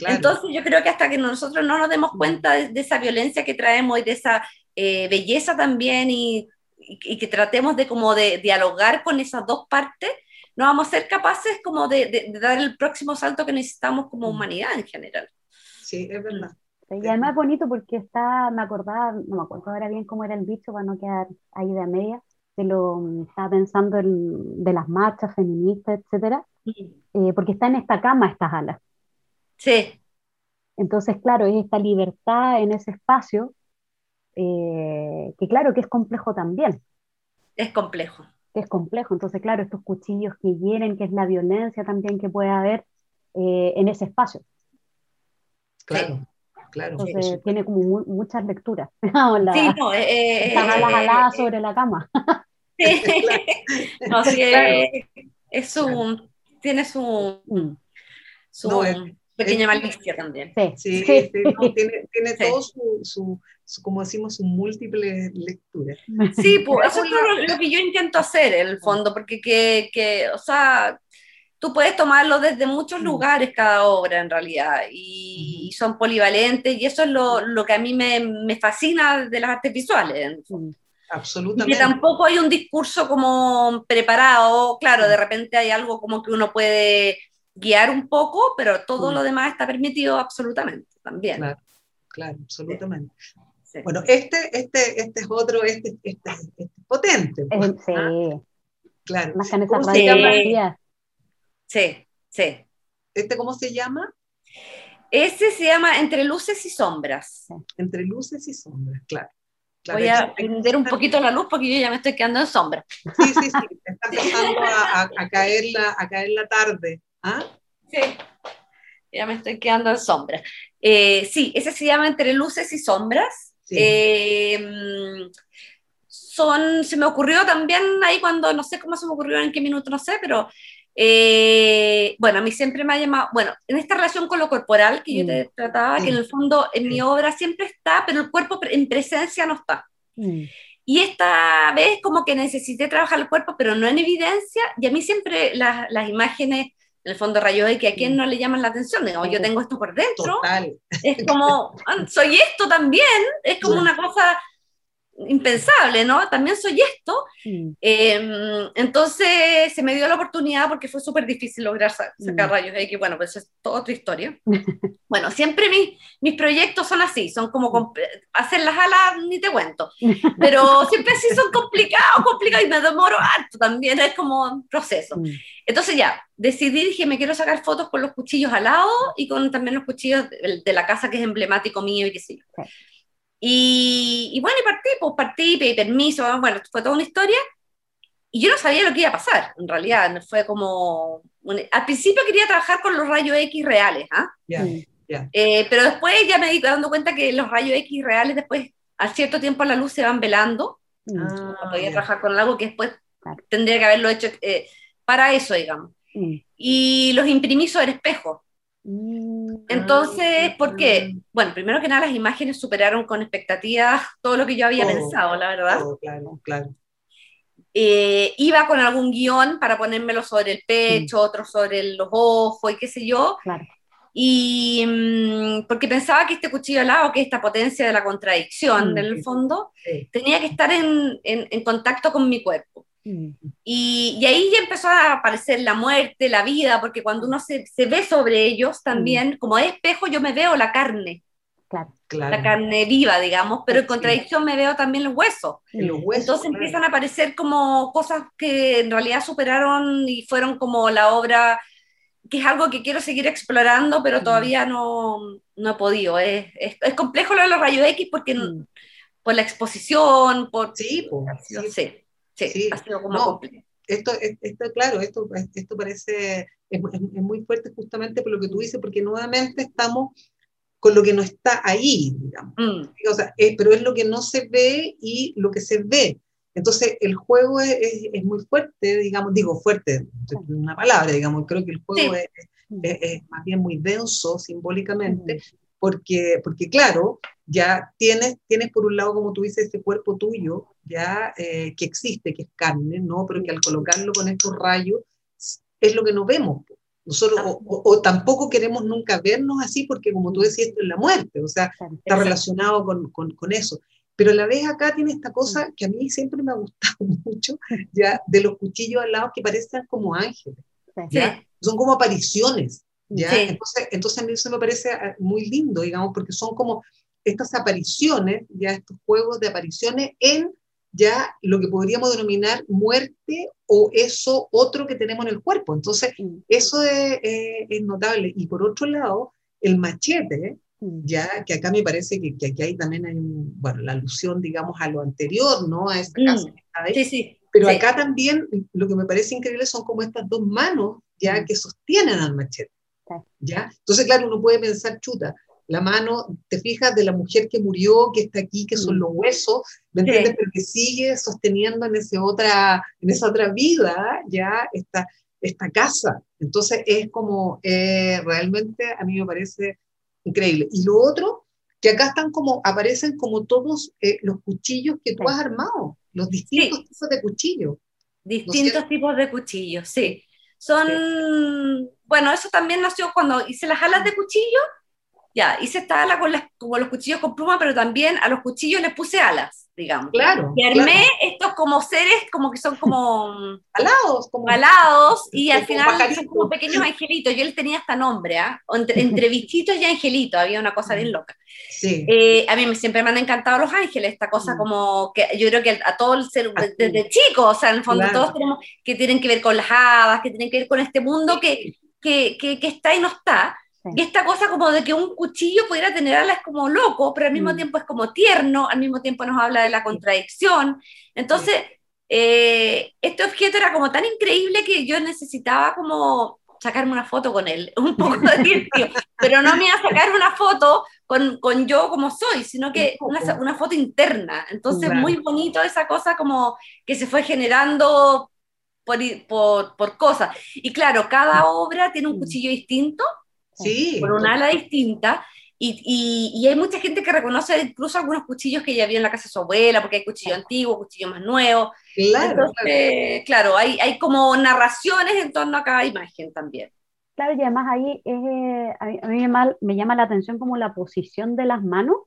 Entonces yo creo que hasta que nosotros no nos demos cuenta de, esa violencia que traemos y de esa eh, belleza también y, que tratemos de como de dialogar con esas dos partes, no vamos a ser capaces como de, dar el próximo salto que necesitamos como mm. humanidad en general. Sí, es verdad. Y además es bonito porque está, me acordaba, no me acuerdo ahora bien cómo era el bicho para no quedar ahí de media, de lo, estaba pensando de las marchas feministas, etcétera, eh, porque está en esta cama estas alas. Sí. Entonces, claro, es esta libertad en ese espacio, eh, que claro que es complejo también. Es complejo. es complejo. Entonces, claro, estos cuchillos que hieren, que es la violencia también que puede haber eh, en ese espacio. Claro. Claro, Entonces tiene como muchas lecturas. sí, no, eh, aladas sobre la cama. no, sí, es, un, tiene su, mm. su, pequeña malicia también. Sí, sí, tiene, tiene todo su, su, como decimos, su múltiple lectura. Sí, pues eso es lo, que yo intento hacer en el fondo, porque que, que, o sea, tú puedes tomarlo desde muchos lugares cada obra en realidad, y, son polivalentes, y eso es lo, lo que a mí me, me, fascina de las artes visuales. Absolutamente. Y que tampoco hay un discurso como preparado, claro, de repente hay algo como que uno puede guiar un poco, pero todo mm. lo demás está permitido absolutamente también. Claro, claro absolutamente. Bueno, este, este, este es otro, este, este, este es potente. Pues, sí. ¿ah? Claro. Más en esa se llama? Sí, sí. ¿Este cómo se llama? Ese se llama Entre luces y sombras. Entre luces y sombras, claro. Voy a prender un poquito la luz porque yo ya me estoy quedando en sombra. Sí, sí, sí. Está empezando a, a, caer la, a caer la tarde. ¿Ah? Sí, ya me estoy quedando en sombra. Eh, sí, ese se llama Entre luces y sombras. Eh, son, se me ocurrió también ahí cuando, no sé cómo se me ocurrió, en qué minuto, no sé, pero eh, bueno, a mí siempre me ha llamado, bueno, en esta relación con lo corporal que yo te mm. trataba, que en el fondo en mi obra siempre está, pero el cuerpo en presencia no está. Mm. Y esta vez como que necesité trabajar el cuerpo, pero no en evidencia, y a mí siempre las, las imágenes en el fondo rayo X, ¿a quién no le llaman la atención? Digo, yo tengo esto por dentro. Es como, ah, soy esto también, es como una cosa impensable, ¿no? También soy esto. Em, entonces se me dio la oportunidad porque fue súper difícil lograr sacar rayos X. Bueno, pues es toda otra historia. bueno, siempre mis, mis proyectos son así, son como hacer las alas, ni te cuento. Pero siempre sí son complicados, complicados y me demoro harto también, es como un proceso. Entonces ya, decidí, dije, me quiero sacar fotos con los cuchillos al lado y con también los cuchillos de, de la casa que es emblemático mío y qué sé yo. Y, bueno, y partí, pues partí, pedí permiso, bueno, fue toda una historia. Y yo no sabía lo que iba a pasar, en realidad. Fue como. al principio quería trabajar con los rayos X reales, ¿ah? Eh, pero después ya me di dando cuenta que los rayos X reales, después, a cierto tiempo, la luz se van velando. Mm. Ah, podía trabajar con algo que después tendría que haberlo hecho eh, para eso, digamos. Mm. Y los imprimí sobre espejo. Mm. Entonces, ¿por qué? Bueno, primero que nada, las imágenes superaron con expectativas todo lo que yo había pensado, la verdad. claro, claro. Eh, iba con algún guion para ponérmelo sobre el pecho, otro sobre los ojos y qué sé yo. Claro. Y mm, porque pensaba que este cuchillo lado, que esta potencia de la contradicción, en el fondo, tenía que estar en, en, contacto con mi cuerpo. Mm. Y, ahí ya empezó a aparecer la muerte, la vida, porque cuando uno se, se ve sobre ellos también, mm. como espejo, yo me veo la carne. Claro. La carne viva, digamos, pero en contradicción me veo también los huesos. Los huesos Entonces empiezan a aparecer como cosas que en realidad superaron y fueron como la obra, que es algo que quiero seguir explorando, pero mm. todavía no, no he podido. Es, es, complejo lo de los rayos X porque por la exposición, por... Sí, sí. Sí, ha sido como Esto, esto, claro, esto, esto parece, es, muy fuerte justamente por lo que tú dices, porque nuevamente estamos con lo que no está ahí, digamos. Mm. O sea, pero es lo que no se ve y lo que se ve. Entonces, el juego es, es, muy fuerte, digamos, digo fuerte, una palabra, digamos, creo que el juego es, es, más bien muy denso simbólicamente, porque, porque claro, ya tienes, tienes por un lado, como tú dices, este cuerpo tuyo, ya eh, que existe, que es carne, ¿no? Pero que al colocarlo con estos rayos es lo que no vemos. Nosotros, o, tampoco queremos nunca vernos así, porque como tú decías, esto es la muerte, o sea, está relacionado con, con, con eso. Pero a la vez acá tiene esta cosa que a mí siempre me ha gustado mucho, ya, de los cuchillos al lado que parecen como ángeles, ¿ya? Son como apariciones, ¿ya? Entonces, entonces a mí eso me parece ah, muy lindo, digamos, porque son como estas apariciones, ya estos juegos de apariciones en ya lo que podríamos denominar muerte o eso otro que tenemos en el cuerpo. Entonces, eso es, es, notable. Y por otro lado, el machete, ya que acá me parece que, que, aquí hay también hay bueno, la alusión, digamos, a lo anterior, ¿no? A esta casa Sí, sí. Pero acá también lo que me parece increíble son como estas dos manos, ya que sostienen al machete. ¿Ya? Entonces, claro, uno puede pensar, chuta, la mano, te fijas, de la mujer que murió, que está aquí, que son mm. los huesos, ¿me entiendes? Pero que sigue sosteniendo en, ese otra, en esa otra vida ya esta, esta casa. Entonces es como, eh, realmente a mí me parece increíble. Y lo otro, que acá están como, aparecen como todos eh, los cuchillos que tú has armado, los distintos tipos de cuchillos. Distintos tipos de cuchillos, sí. Son, bueno, eso también nació cuando hice las alas de cuchillo, ya, hice esta ala con, las, con los cuchillos con pluma, pero también a los cuchillos les puse alas, digamos. Claro. Y armé estos como seres, como que son como... alados. Como, alados, y al final son como pequeños angelitos. Yo les tenía hasta nombre, ¿ah? Entre, entre, bichitos y angelitos, había una cosa bien loca. Sí. Eh, a mí siempre me han encantado los ángeles, esta cosa mm. como que yo creo que a todo el ser, desde chicos, o sea, en el fondo todos tenemos que tienen que ver con las hadas, que tienen que ver con este mundo que, que, que, que está y no está. Y esta cosa como de que un cuchillo pudiera tener alas como loco, pero al mismo mm. tiempo es como tierno, al mismo tiempo nos habla de la contradicción. Entonces, eh, este objeto era como tan increíble que yo necesitaba como sacarme una foto con él, un poco de pero no me iba a sacar una foto con, con yo como soy, sino que una, una foto interna. Entonces, muy bonito esa cosa como que se fue generando por, por, por cosas. Y claro, cada obra tiene un cuchillo distinto sí, con un ala distinta. Y, y, hay mucha gente que reconoce incluso algunos cuchillos que ya había en la casa de su abuela, porque hay cuchillo antiguo, cuchillo más nuevo. Claro, Entonces, claro, hay, hay, como narraciones en torno a cada imagen también. Claro, y además ahí es, eh, a mí, me, me, llama la atención como la posición de las manos,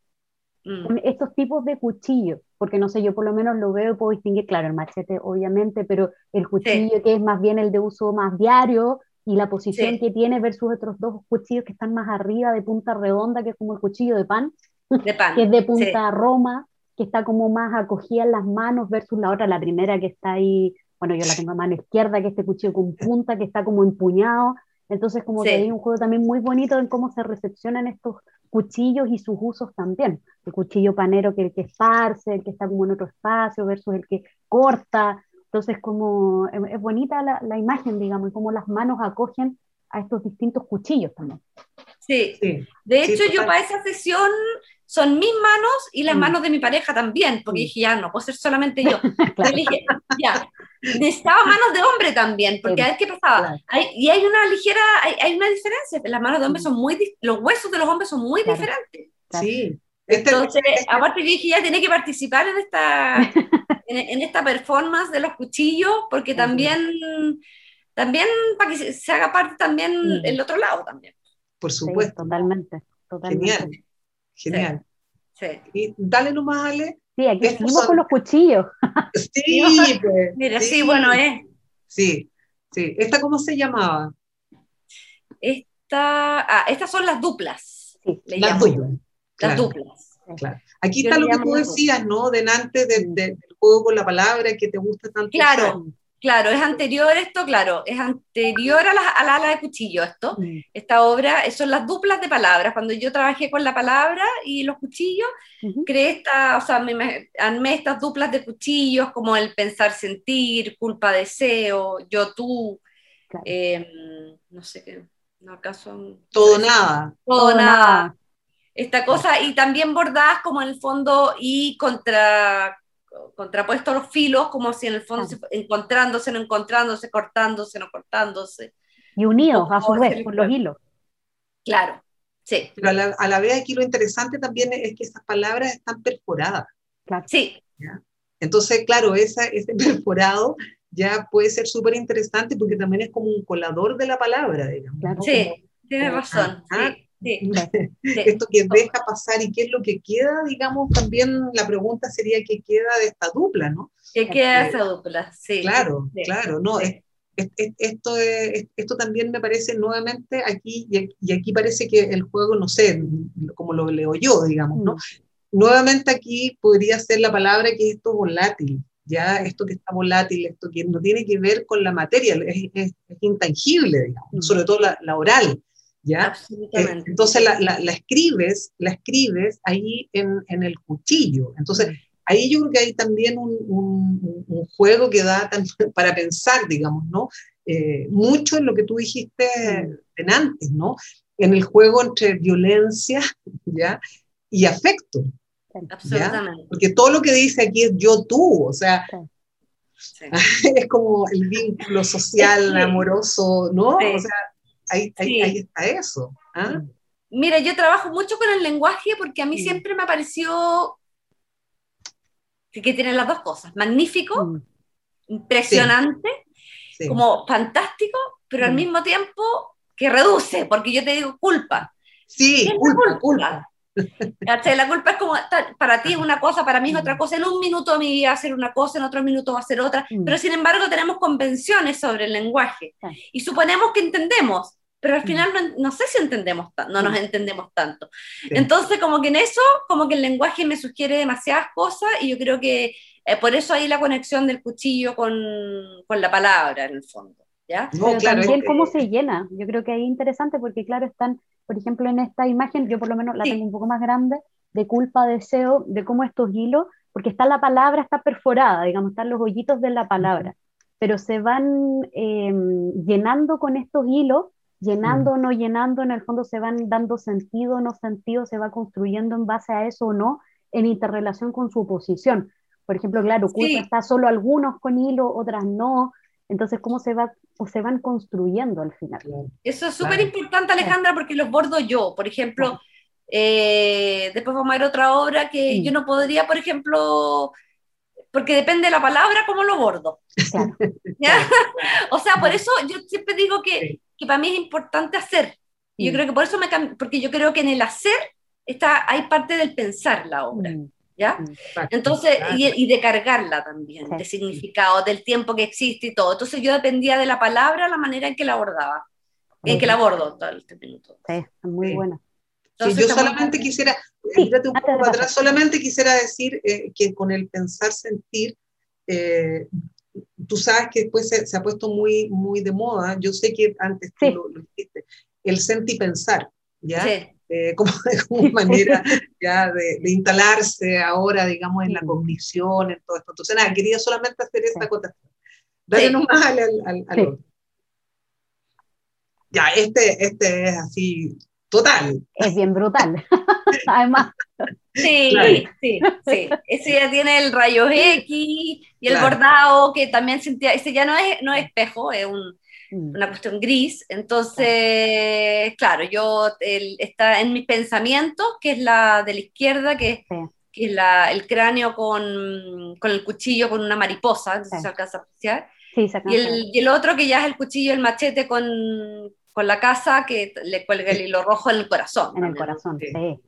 mm. estos tipos de cuchillos, porque no sé, yo por lo menos lo veo y puedo distinguir, claro, el machete obviamente, pero el cuchillo que es más bien el de uso más diario, y la posición que tiene versus otros dos cuchillos que están más arriba de punta redonda, que es como el cuchillo de pan, de pan que es de punta roma, que está como más acogida en las manos versus la otra, la primera que está ahí, bueno, yo la tengo a mano izquierda, que este cuchillo con punta, que está como empuñado, entonces como que hay un juego también muy bonito en cómo se recepcionan estos cuchillos y sus usos también, el cuchillo panero que el que esparce, el que está como en otro espacio versus el que corta, entonces, como es, bonita la, la, imagen, digamos, y cómo las manos acogen a estos distintos cuchillos también. Sí, de hecho yo para esa sesión son mis manos y las mm. manos de mi pareja también, porque dije, ya, no puedo ser solamente yo. claro. dije, ya, necesitaba manos de hombre también, porque a ver qué pasaba. Hay, y hay una ligera, hay, hay, una diferencia, las manos de hombre mm. son muy, los huesos de los hombres son muy diferentes. Sí. Este Entonces, aparte yo dije, ya tiene que participar en esta, en, esta performance de los cuchillos, porque también, también para que se, haga parte también el otro lado también. Por supuesto. totalmente, totalmente. Genial, genial. Sí. Y dale nomás, Ale. Sí, aquí seguimos con los cuchillos. Sí, pues, Mira, sí, bueno, es. Sí, sí. ¿Esta cómo se llamaba? Esta, ah, estas son las duplas. Sí, las duplas. Las duplas. Claro. Aquí está lo que tú decías, ¿no? Delante de, del juego con la palabra que te gusta tanto. Claro, claro, es anterior esto, claro, es anterior a la, a la ala de cuchillo esto. Mm. Esta obra, son las duplas de palabras. Cuando yo trabajé con la palabra y los cuchillos, creé esta, o sea, me, armé estas duplas de cuchillos como el pensar, sentir, culpa, deseo, yo, tú, em, no sé qué, no acaso... Todo, nada. Todo, nada esta cosa, y también bordadas como en el fondo y contra, contrapuestos los filos, como si en el fondo encontrándose, no encontrándose, cortándose, no cortándose. Y unidos a su vez por los hilos. Claro, Sí. Pero a la, a la, vez aquí lo interesante también es que esas palabras están perforadas. Claro. Sí. Entonces, claro, esa, ese perforado ya puede ser súper interesante porque también es como un colador de la palabra, digamos. Sí, tiene razón. Ah, Esto que deja pasar y qué es lo que queda, digamos, también la pregunta sería qué queda de esta dupla, ¿no? ¿Qué queda de esta dupla? Sí. Claro, claro, no, esto, esto también me parece nuevamente aquí, y aquí parece que el juego, no sé, como lo leo yo, digamos, ¿no? Mm. Nuevamente aquí podría ser la palabra que es esto volátil, ya esto que está volátil, esto que no tiene que ver con la materia, es, intangible, digamos, mm. sobre todo la, la oral. ¿Ya? Eh, entonces la, la, escribes, la escribes ahí en, en, el cuchillo. Entonces ahí yo creo que hay también un, un, un juego que da para pensar, digamos, ¿no? Eh, mucho en lo que tú dijiste en antes, ¿no? En el juego entre violencia, ¿ya? Y afecto. Absolutamente. Porque todo lo que dice aquí es yo tú, o sea, es como el vínculo social, amoroso, ¿no? O sea, ahí, ahí, está eso. ¿ah? Mira, yo trabajo mucho con el lenguaje porque a mí siempre me pareció que, que tiene las dos cosas, magnífico, mm. impresionante, como fantástico, pero al mm. mismo tiempo que reduce, porque yo te digo culpa. Sí, culpa, culpa. La culpa es como, para ti es una cosa, para mí es otra cosa, en un minuto mi vida va a ser una cosa, en otro minuto va a ser otra, mm. pero sin embargo tenemos convenciones sobre el lenguaje y suponemos que entendemos, pero al mm. final no, sé si entendemos, no nos mm. entendemos tanto. Entonces como que en eso, como que el lenguaje me sugiere demasiadas cosas y yo creo que eh, por eso hay la conexión del cuchillo con, con la palabra en el fondo. ¿Ya? pero también cómo se llena, yo creo que es interesante porque claro, están por ejemplo, en esta imagen, yo por lo menos la tengo un poco más grande, de culpa, deseo, de cómo estos hilos, porque está la palabra, está perforada, digamos, están los hoyitos de la palabra, pero se van em, llenando con estos hilos, llenando o no llenando, en el fondo se van dando sentido o no sentido, se va construyendo en base a eso o no, en interrelación con su oposición. Por ejemplo, claro, culpa está solo algunos con hilo, otras no, entonces, ¿cómo se, va, o se van construyendo al final? Eso es súper importante, Alejandra, porque los bordo yo. Por ejemplo, eh, después vamos a ver otra obra que yo no podría, por ejemplo, porque depende de la palabra, cómo lo bordo. o sea, por eso yo siempre digo que, que para mí es importante hacer. Y yo creo que por eso me porque yo creo que en el hacer está, hay parte del pensar la obra. Mm. ¿ya? Mm, Entonces, y, de cargarla también, de significado, del tiempo que existe y todo. Entonces yo dependía de la palabra, la manera en que la abordaba, en que la abordo todo este minuto. Sí, muy buena. yo solamente quisiera, un poco atrás, solamente quisiera decir eh, que con el pensar, sentir, eh, tú sabes que después se, ha puesto muy, muy de moda, yo sé que antes tú lo, dijiste, el sentir pensar, ¿ya? Sí. Eh, como, como manera ya de, instalarse ahora, digamos, en la cognición, en todo esto. Entonces, nada, quería solamente hacer esta acotación. Dale nomás al, al, al otro. Ya, este, este es así, total. Es bien brutal, además. Sí, sí, sí. Ese ya tiene el rayo X y el bordado, que también sentía, ese ya no es, no es espejo, es un, Mm. una cuestión gris. Entonces, claro, yo está en mis pensamientos, que es la de la izquierda, que, que es la, el cráneo con, con, el cuchillo con una mariposa, entonces se alcanza a apreciar. y, el, y, el, otro que ya es el cuchillo, el machete con, con la casa que le cuelga el hilo rojo en el corazón. En el corazón, sí.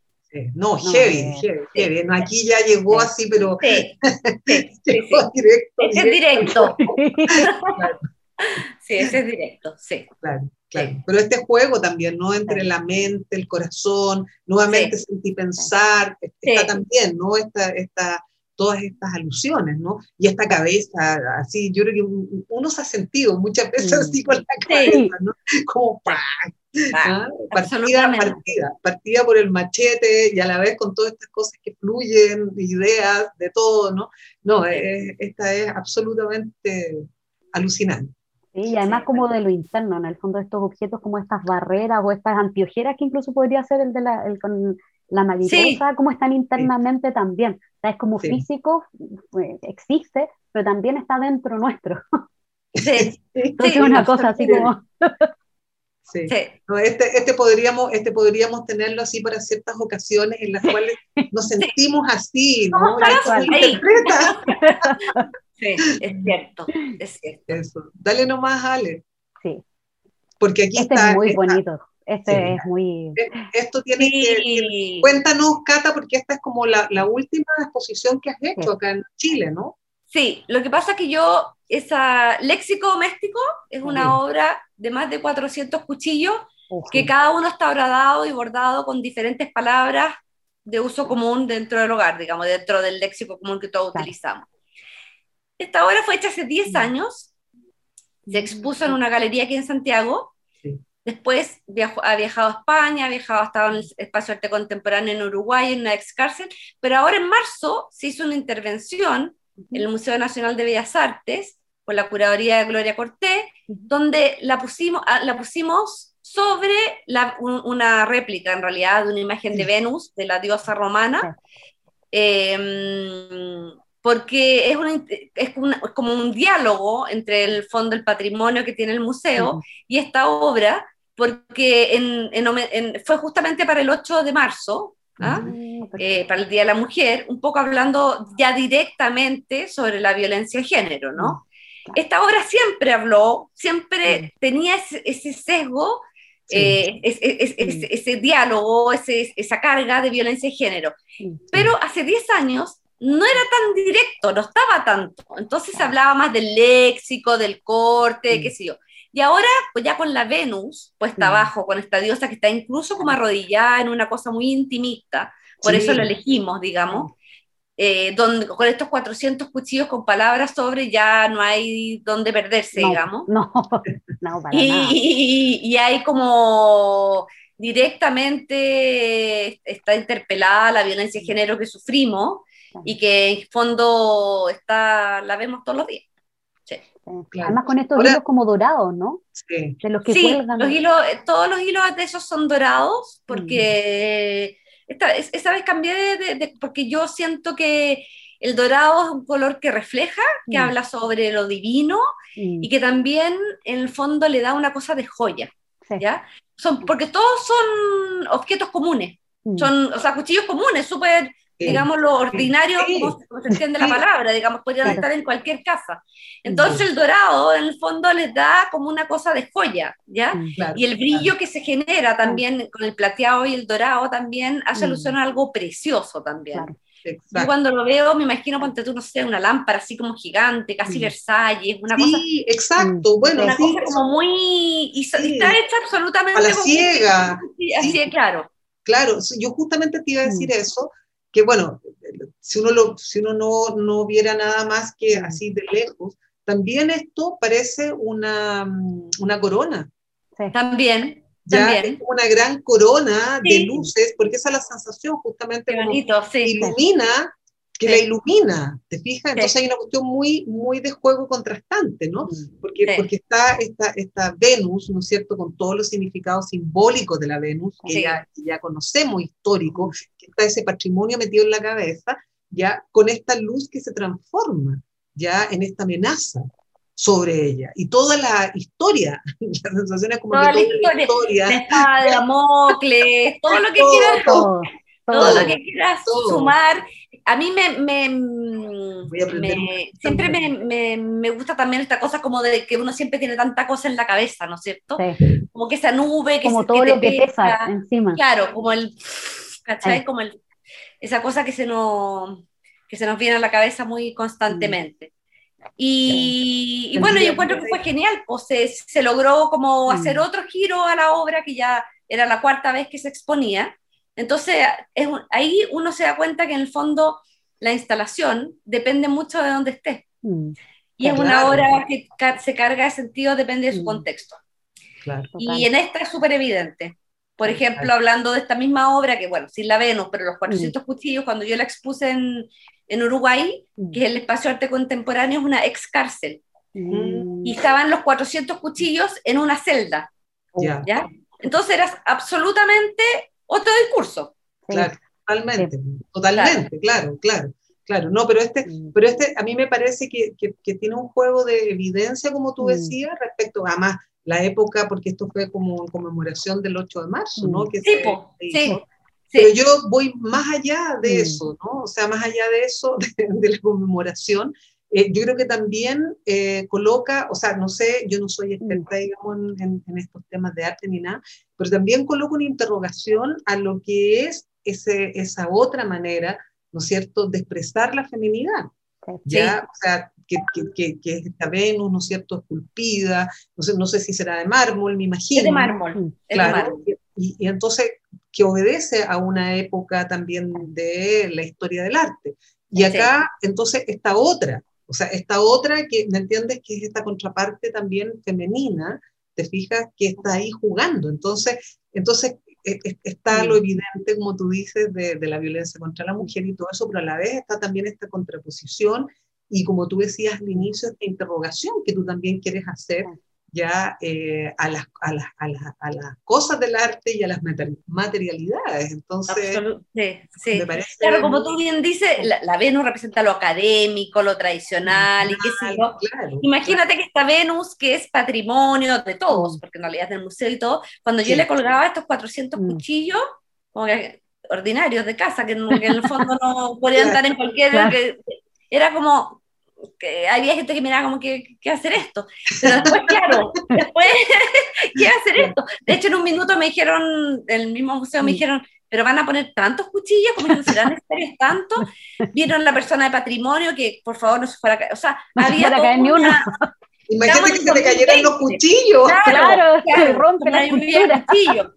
No, heavy, heavy, heavy. aquí ya llegó así, pero. Sí, directo. Es directo. Sí, ese es directo, sí. Claro, claro. Pero este juego también, ¿no? Entre la mente, el corazón, nuevamente sentir pensar, está también, ¿no? Esta, esta, todas estas alusiones, ¿no? Y esta cabeza, así, yo creo que uno se ha sentido muchas veces así con la cabeza, ¿no? Como ¡pah! ¿Ah? Partida, partida, partida por el machete y a la vez con todas estas cosas que fluyen, ideas, de todo, ¿no? No, esta es absolutamente alucinante y además como de lo interno, en el fondo de estos objetos como estas barreras o estas antiojeras que incluso podría ser el de la, el, con la mariposa, como están internamente también. Sea, es como físico, pues, existe, pero también está dentro nuestro. Sí, Entonces una cosa así como... Sí. este, este, podríamos, este podríamos tenerlo así para ciertas ocasiones en las cuales nos sentimos así, ¿no? Sí, es cierto, es cierto. Eso. Dale nomás, Ale. Sí. Porque aquí este está. Es muy bonito. Este es muy. E, esto tiene que. Cuéntanos, Cata, porque esta es como la, la última exposición que has hecho acá en Chile, ¿no? Sí, lo que pasa es que yo, esa Léxico Doméstico es una obra de más de 400 cuchillos, que cada uno está bordado y bordado con diferentes palabras de uso común dentro del hogar, digamos, dentro del léxico común que todos utilizamos. Esta obra fue hecha hace 10 mm. años, se expuso en una galería aquí en Santiago, Después ha viajado a España, ha viajado, ha estado en el espacio arte contemporáneo en Uruguay, en una ex cárcel, pero ahora en marzo se hizo una intervención en el Museo Nacional de Bellas Artes por la curaduría de Gloria Cortés, donde la pusimos, ah, la pusimos sobre una réplica, en realidad, de una imagen de Venus, de la diosa romana, em, porque es, es, como un diálogo entre el fondo del patrimonio que tiene el museo y esta obra, porque en, fue justamente para el 8 de marzo, ¿ah? mm, eh, para el Día de la Mujer, un poco hablando ya directamente sobre la violencia de género, ¿no? Esta obra siempre habló, siempre tenía ese, sesgo, eh, ese, diálogo, esa carga de violencia de género. Pero hace 10 años no era tan directo, no estaba tanto. Entonces hablaba más del léxico, del corte, qué sé yo. Y ahora, pues ya con la Venus puesta abajo, con esta diosa que está incluso como arrodillada en una cosa muy intimista, por eso lo elegimos, digamos, eh, donde, con estos 400 cuchillos con palabras sobre ya no hay donde perderse, digamos. No, no, para y, nada. Y, hay como directamente está interpelada la violencia de género que sufrimos y que en fondo está, la vemos todos los días. Además con estos hilos como dorados, ¿no? Sí. De los que cuelgan. Los hilos, eh, todos los hilos de esos son dorados porque mm. esta, vez cambié de, porque yo siento que el dorado es un color que refleja, que mm. habla sobre lo divino mm. y que también en el fondo le da una cosa de joya, ¿ya? Son, porque todos son objetos comunes, son, o sea, cuchillos comunes, súper digamos, lo ordinario, como, se entiende la palabra, digamos, podrían estar en cualquier casa. Entonces el dorado, en el fondo, les da como una cosa de joya, ¿ya? Mm, y el brillo que se genera también con el plateado y el dorado también hace mm. alusión a algo precioso también. Yo cuando lo veo me imagino, ponte tú, no sé, una lámpara así como gigante, casi mm. Versalles, una cosa... Sí, exacto, bueno, una cosa como muy... Y, está hecha absolutamente... A la ciega. Así es, claro. Claro, yo justamente te iba a decir eso, que bueno, si uno, lo, si uno no, no viera nada más que así de lejos, también esto parece una, una corona. También, ya Es una gran corona de luces, porque esa es la sensación justamente bonito, ilumina que la ilumina, ¿te fijas? Entonces hay una cuestión muy, muy de juego contrastante, ¿no? Mm. Porque, porque está esta, esta Venus, ¿no es cierto?, con todos los significados simbólicos de la Venus, que ya, ya conocemos histórico, que está ese patrimonio metido en la cabeza, ya con esta luz que se transforma ya en esta amenaza sobre ella. Y toda la historia, la sensación es como toda que toda la historia, la historia de Damocles, todo lo que quieras, todo, todo, lo que quieras sumar a mí me, me, siempre me, me, gusta también esta cosa como de que uno siempre tiene tanta cosa en la cabeza, ¿no es cierto? Como que esa nube que Como todo lo que pesa encima. Claro, como el, ¿cachai? Como el, esa cosa que se, nos, que se nos viene a la cabeza muy constantemente. Y, y, bueno, yo encuentro que fue genial, pues se, se logró como hacer otro giro a la obra que ya era la cuarta vez que se exponía entonces, ahí uno se da cuenta que en el fondo la instalación depende mucho de dónde esté. Mm. y es una obra que se carga de sentido, depende de su mm. contexto. y en esta es súper evidente. Por ejemplo, hablando de esta misma obra, que bueno, sin la Venus, pero los 400 mm. cuchillos, cuando yo la expuse en, en Uruguay, que es el espacio arte contemporáneo, es una ex cárcel. Y estaban los 400 cuchillos en una celda. ¿ya? Entonces eras absolutamente otro discurso. Claro, totalmente, totalmente, claro, claro. Claro, no, pero este, pero este a mí me parece que, que, tiene un juego de evidencia, como tú decías, respecto, además, la época, porque esto fue como en conmemoración del 8 de marzo, ¿no? Mm. Que sí, sí. Pero yo voy más allá de mm. eso, ¿no? O sea, más allá de eso, de, la conmemoración, eh, yo creo que también eh, coloca, o sea, no sé, yo no soy experta, digamos, en, en, estos temas de arte ni nada, pero también coloca una interrogación a lo que es ese, esa otra manera, ¿no es cierto?, de expresar la feminidad. Ya, o sea, que, que, que, esta Venus, ¿no es cierto?, esculpida, no sé, no sé si será de mármol, me imagino. Es de mármol. Claro, Y, y, entonces que obedece a una época también de la historia del arte. Y acá, entonces, esta otra, o sea, esta otra que, ¿me entiendes? Que es esta contraparte también femenina, te fijas que está ahí jugando. Entonces, entonces e, e, está lo evidente, como tú dices, de, de, la violencia contra la mujer y todo eso, pero a la vez está también esta contraposición y como tú decías al inicio, esta interrogación que tú también quieres hacer ya eh, a, las, a, las, a, las, a, las, cosas del arte y a las materialidades. Entonces, sí, sí. claro, como tú bien dices, la, Venus representa lo académico, lo tradicional y qué sé yo. Imagínate que esta Venus, que es patrimonio de todos, mm. porque en realidad es del museo y todo, cuando yo le colgaba estos 400 mm. cuchillos, como que ordinarios de casa, que, en el fondo no podían estar en cualquier... era como, que había gente que miraba como que, ¿qué hacer esto? Pero después, claro, después, ¿qué hacer esto? De hecho, en un minuto me dijeron, el mismo museo me dijeron, pero van a poner tantos cuchillos, como no serán necesarios tanto. Vieron la persona de patrimonio que, por favor, no se fuera a caer. O sea, había toda una... Imagínate que se te cayeran los cuchillos. Claro, claro, se rompe la cuchillo.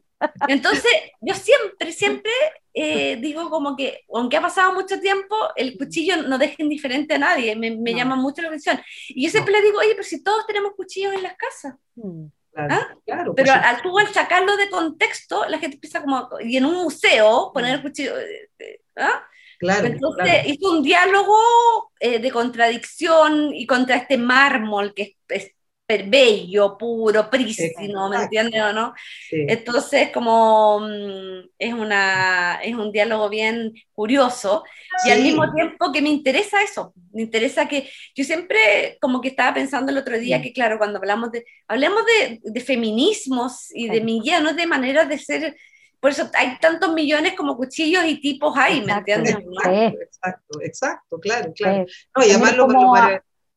Entonces, yo siempre, siempre eh, digo como que, aunque ha pasado mucho tiempo, el cuchillo no deja indiferente a nadie, me, me llama mucho la atención. Y yo siempre le digo, oye, pero si todos tenemos cuchillos en las casas. Mm. ¿Ah? Claro, pero al, tú al sacarlo de contexto, la gente empieza como, y en un museo, poner el cuchillo, eh, eh, ¿ah? Claro, Entonces hizo un diálogo de contradicción y contra este mármol que es, bello, puro, prístino, ¿me entiendes o no? Entonces, como mm, es, una, es un diálogo bien curioso y al mismo tiempo que me interesa eso, me interesa que yo siempre como que estaba pensando el otro día que claro, cuando hablamos de, hablemos de, de feminismos y de mi guía, no de maneras de ser... Por eso hay tantos millones como cuchillos y tipos hay, ¿me entiendes? Exacto, exacto, claro, claro. No, y además lo,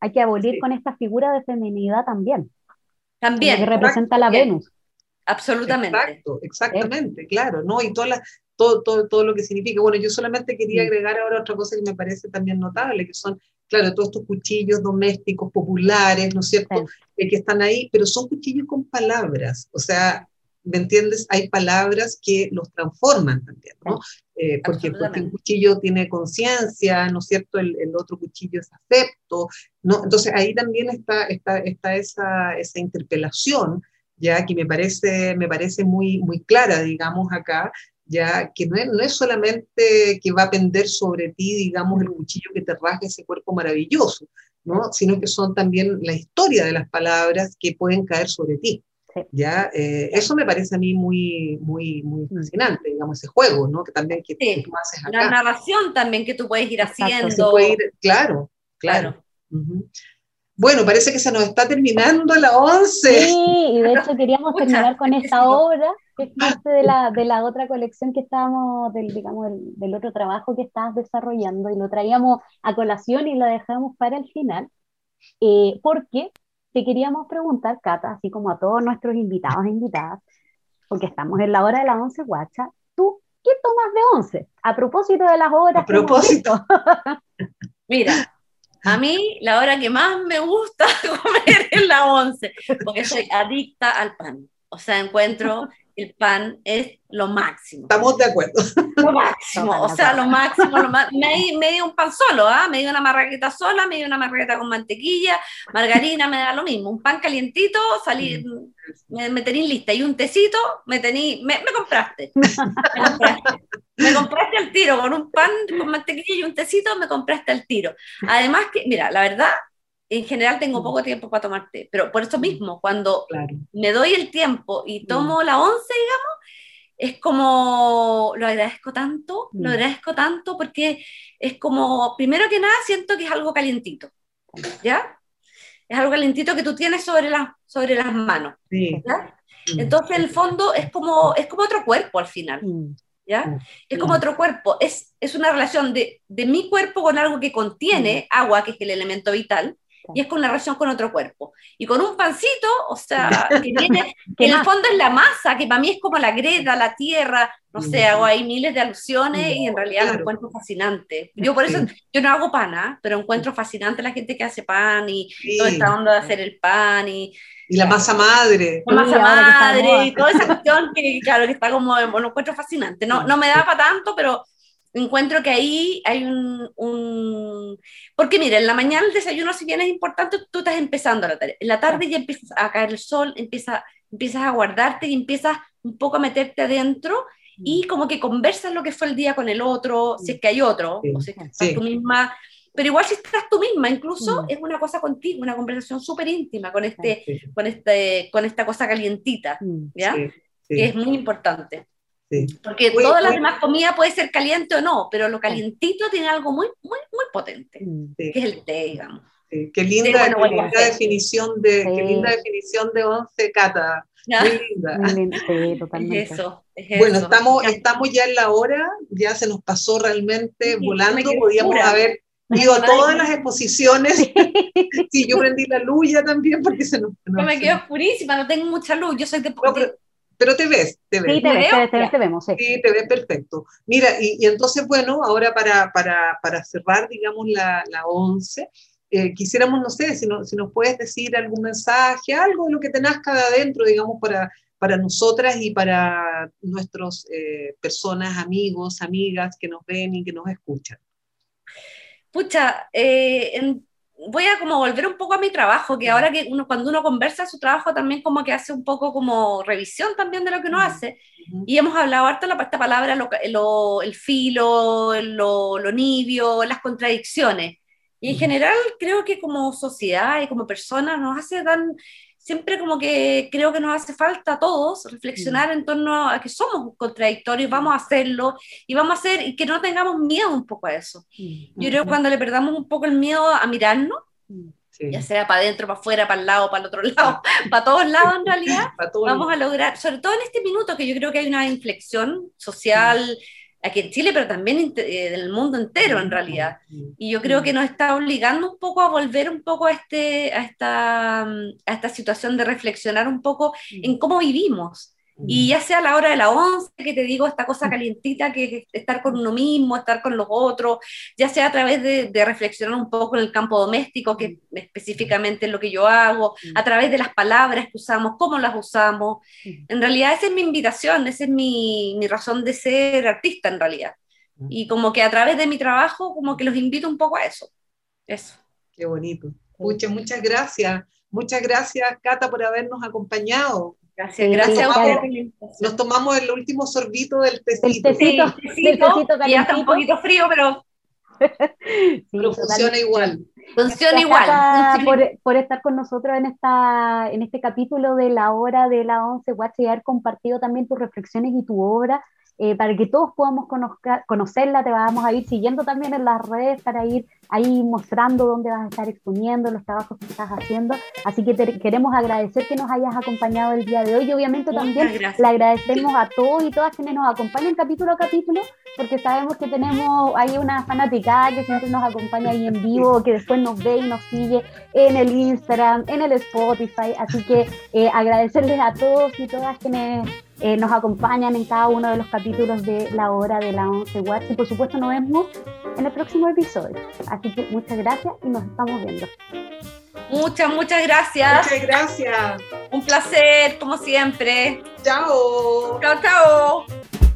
hay que abolir con esta figura de feminidad también. También. Que representa la Venus. Absolutamente. Exacto, exactamente, claro, ¿no? Y toda todo, todo, todo lo que significa. Bueno, yo solamente quería agregar ahora otra cosa que me parece también notable, que son, claro, todos estos cuchillos domésticos populares, ¿no es cierto?, eh, que están ahí, pero son cuchillos con palabras, o sea, ¿me entiendes? Hay palabras que los transforman también, ¿no? Eh, porque, porque, un cuchillo tiene conciencia, ¿no es cierto? El, el, otro cuchillo es acepto, ¿no? Entonces ahí también está, está, está esa, esa interpelación, ya que me parece, me parece muy, muy clara, digamos, acá, ya que no es, no es solamente que va a pender sobre ti, digamos, el cuchillo que te rasga ese cuerpo maravilloso, ¿no? Sino que son también la historia de las palabras que pueden caer sobre ti. ¿Ya? Eh, eso me parece a mí muy, muy, muy mm. fascinante, digamos, ese juego, ¿no? Que también que, tú haces acá. La narración también que tú puedes ir haciendo. Puede ir, claro, claro. Bueno, parece que se nos está terminando la 11. Sí, y de hecho queríamos terminar con esta obra, que es parte de la, de la otra colección que estábamos, del, digamos, del, otro trabajo que estabas desarrollando, y lo traíamos a colación y lo dejamos para el final, eh, porque te queríamos preguntar, Cata, así como a todos nuestros invitados e invitadas, porque estamos en la hora de la once guacha, ¿tú qué tomas de once? A propósito de las horas. A propósito. Mira, a mí la hora que más me gusta comer es la once, porque soy adicta al pan. O sea, encuentro el pan es lo máximo. Estamos de acuerdo. Lo máximo, o sea, lo máximo, lo más, me, me dio un pan solo, ¿ah? me dio una marraqueta sola, me dio una marraqueta con mantequilla, margarina, me da lo mismo, un pan calientito, salí, me, me tení lista, y un tecito, me tení, me, me compraste, me compraste. Me compraste al tiro, con un pan con mantequilla y un tecito, me compraste al tiro. Además que, mira, la verdad, en general tengo mm. poco tiempo para tomar té, pero por eso mm. mismo, cuando me doy el tiempo y mm. tomo la once, digamos, es como, lo agradezco tanto, lo agradezco tanto porque es como, primero que nada, siento que es algo calientito, ¿ya? es algo calentito que tú tienes sobre, la, sobre las manos. Sí. Mm. Entonces, en el fondo, es como, es como otro cuerpo al final. Mm. ¿Ya? Mm. Es como otro cuerpo, es, es una relación de, de, mi cuerpo con algo que contiene agua, que es el elemento vital, y es con una relación con otro cuerpo. Y con un pancito, o sea, que, tiene, que en el fondo es la masa, que para mí es como la greda, la tierra, no sé, hago ahí miles de alusiones y en realidad lo encuentro fascinante. Yo por eso, yo no hago pan, ¿ah? pero encuentro fascinante la gente que hace pan y toda esta onda de hacer el pan y... Y la masa madre. La masa madre y toda esa cuestión que, claro, que está como, lo encuentro fascinante. No, no me da para tanto, pero encuentro que ahí hay un, Porque mira, en la mañana el desayuno, si bien es importante, tú estás empezando la tarde. En la tarde ya empiezas a caer el sol, empieza, empiezas a guardarte y empiezas un poco a meterte adentro y mm. como que conversas lo que fue el día con el otro, si es que hay otro, o si estás tú misma. Pero igual si estás tú misma, incluso mm. es una cosa contigo, una conversación súper íntima con, este, con, este, con esta cosa calientita, mm. ¿ya? Que es muy importante. Porque todas las demás comidas puede ser caliente o no, pero lo calientito tiene algo muy, muy, muy potente, mm. que es el té, digamos. Qué linda, linda definición de, qué linda definición de once cata. Muy linda. totalmente. eso, bueno, estamos, estamos ya en la hora, ya se nos pasó realmente volando, podíamos haber ido a todas las exposiciones. sí, yo prendí la luz ya también porque se nos... No, me quedo purísima, no tengo mucha luz, yo soy de... Pero te ves, te ves. Sí, te, ves, te, te, vemos, sí. sí. te ves perfecto. Mira, y, entonces, bueno, ahora para, para, para cerrar, digamos, la, la 11, eh, quisiéramos, no sé, si, no, si nos puedes decir algún mensaje, algo de lo que te nazca de adentro, digamos, para, para nosotras y para nuestros eh, personas, amigos, amigas que nos ven y que nos escuchan. Pucha, eh, en voy a como volver un poco a mi trabajo, que ahora que uno, cuando uno conversa su trabajo también como que hace un poco como revisión también de lo que uno hace. Y hemos hablado harto la, esta palabra, lo, el filo, lo, lo nibio, las contradicciones. Y en general creo que como sociedad y como personas nos hace tan siempre como que creo que nos hace falta a todos reflexionar en torno a que somos contradictorios, vamos a hacerlo y vamos a hacer y que no tengamos miedo un poco a eso. Yo creo que cuando le perdamos un poco el miedo a mirarnos, ya sea para adentro, para afuera, para el lado, para el otro lado, para todos lados en realidad, vamos a lograr, sobre todo en este minuto que yo creo que hay una inflexión social aquí en Chile, pero también eh, del mundo entero en realidad. Y yo creo que nos está obligando un poco a volver un poco a, este, a, esta, a esta situación de reflexionar un poco en cómo vivimos y ya sea a la hora de la once, que te digo esta cosa calientita que es estar con uno mismo, estar con los otros, ya sea a través de, reflexionar un poco en el campo doméstico, que específicamente es lo que yo hago, a través de las palabras que usamos, cómo las usamos. En realidad esa es mi invitación, esa es mi, mi razón de ser artista en realidad. Y como que a través de mi trabajo, como que los invito un poco a eso. Eso. Qué bonito. Muchas, muchas gracias. Muchas gracias, Cata, por habernos acompañado. Gracias, gracias Nos tomamos el último sorbito del tecito. El tecito, ya está un poquito frío, pero, funciona igual. Funciona igual. Por, por, estar con nosotros en, esta, en este capítulo de la hora de la 11 Watch y haber compartido también tus reflexiones y tu obra. Eh, para que todos podamos conocerla, te vamos a ir siguiendo también en las redes para ir ahí mostrando dónde vas a estar exponiendo los trabajos que estás haciendo. Así que te queremos agradecer que nos hayas acompañado el día de hoy y obviamente también le agradecemos a todos y todas quienes nos acompañan capítulo a capítulo, porque sabemos que tenemos ahí una fanaticada que siempre nos acompaña ahí en vivo, que después nos ve y nos sigue en el Instagram, en el Spotify. Así que eh, agradecerles a todos y todas quienes eh, nos acompañan en cada uno de los capítulos de la hora de la 11 Watts y por supuesto nos vemos en el próximo episodio. Así que muchas gracias y nos estamos viendo. Muchas, muchas gracias. Muchas gracias. Un placer, como siempre. Chao. Chao, chao.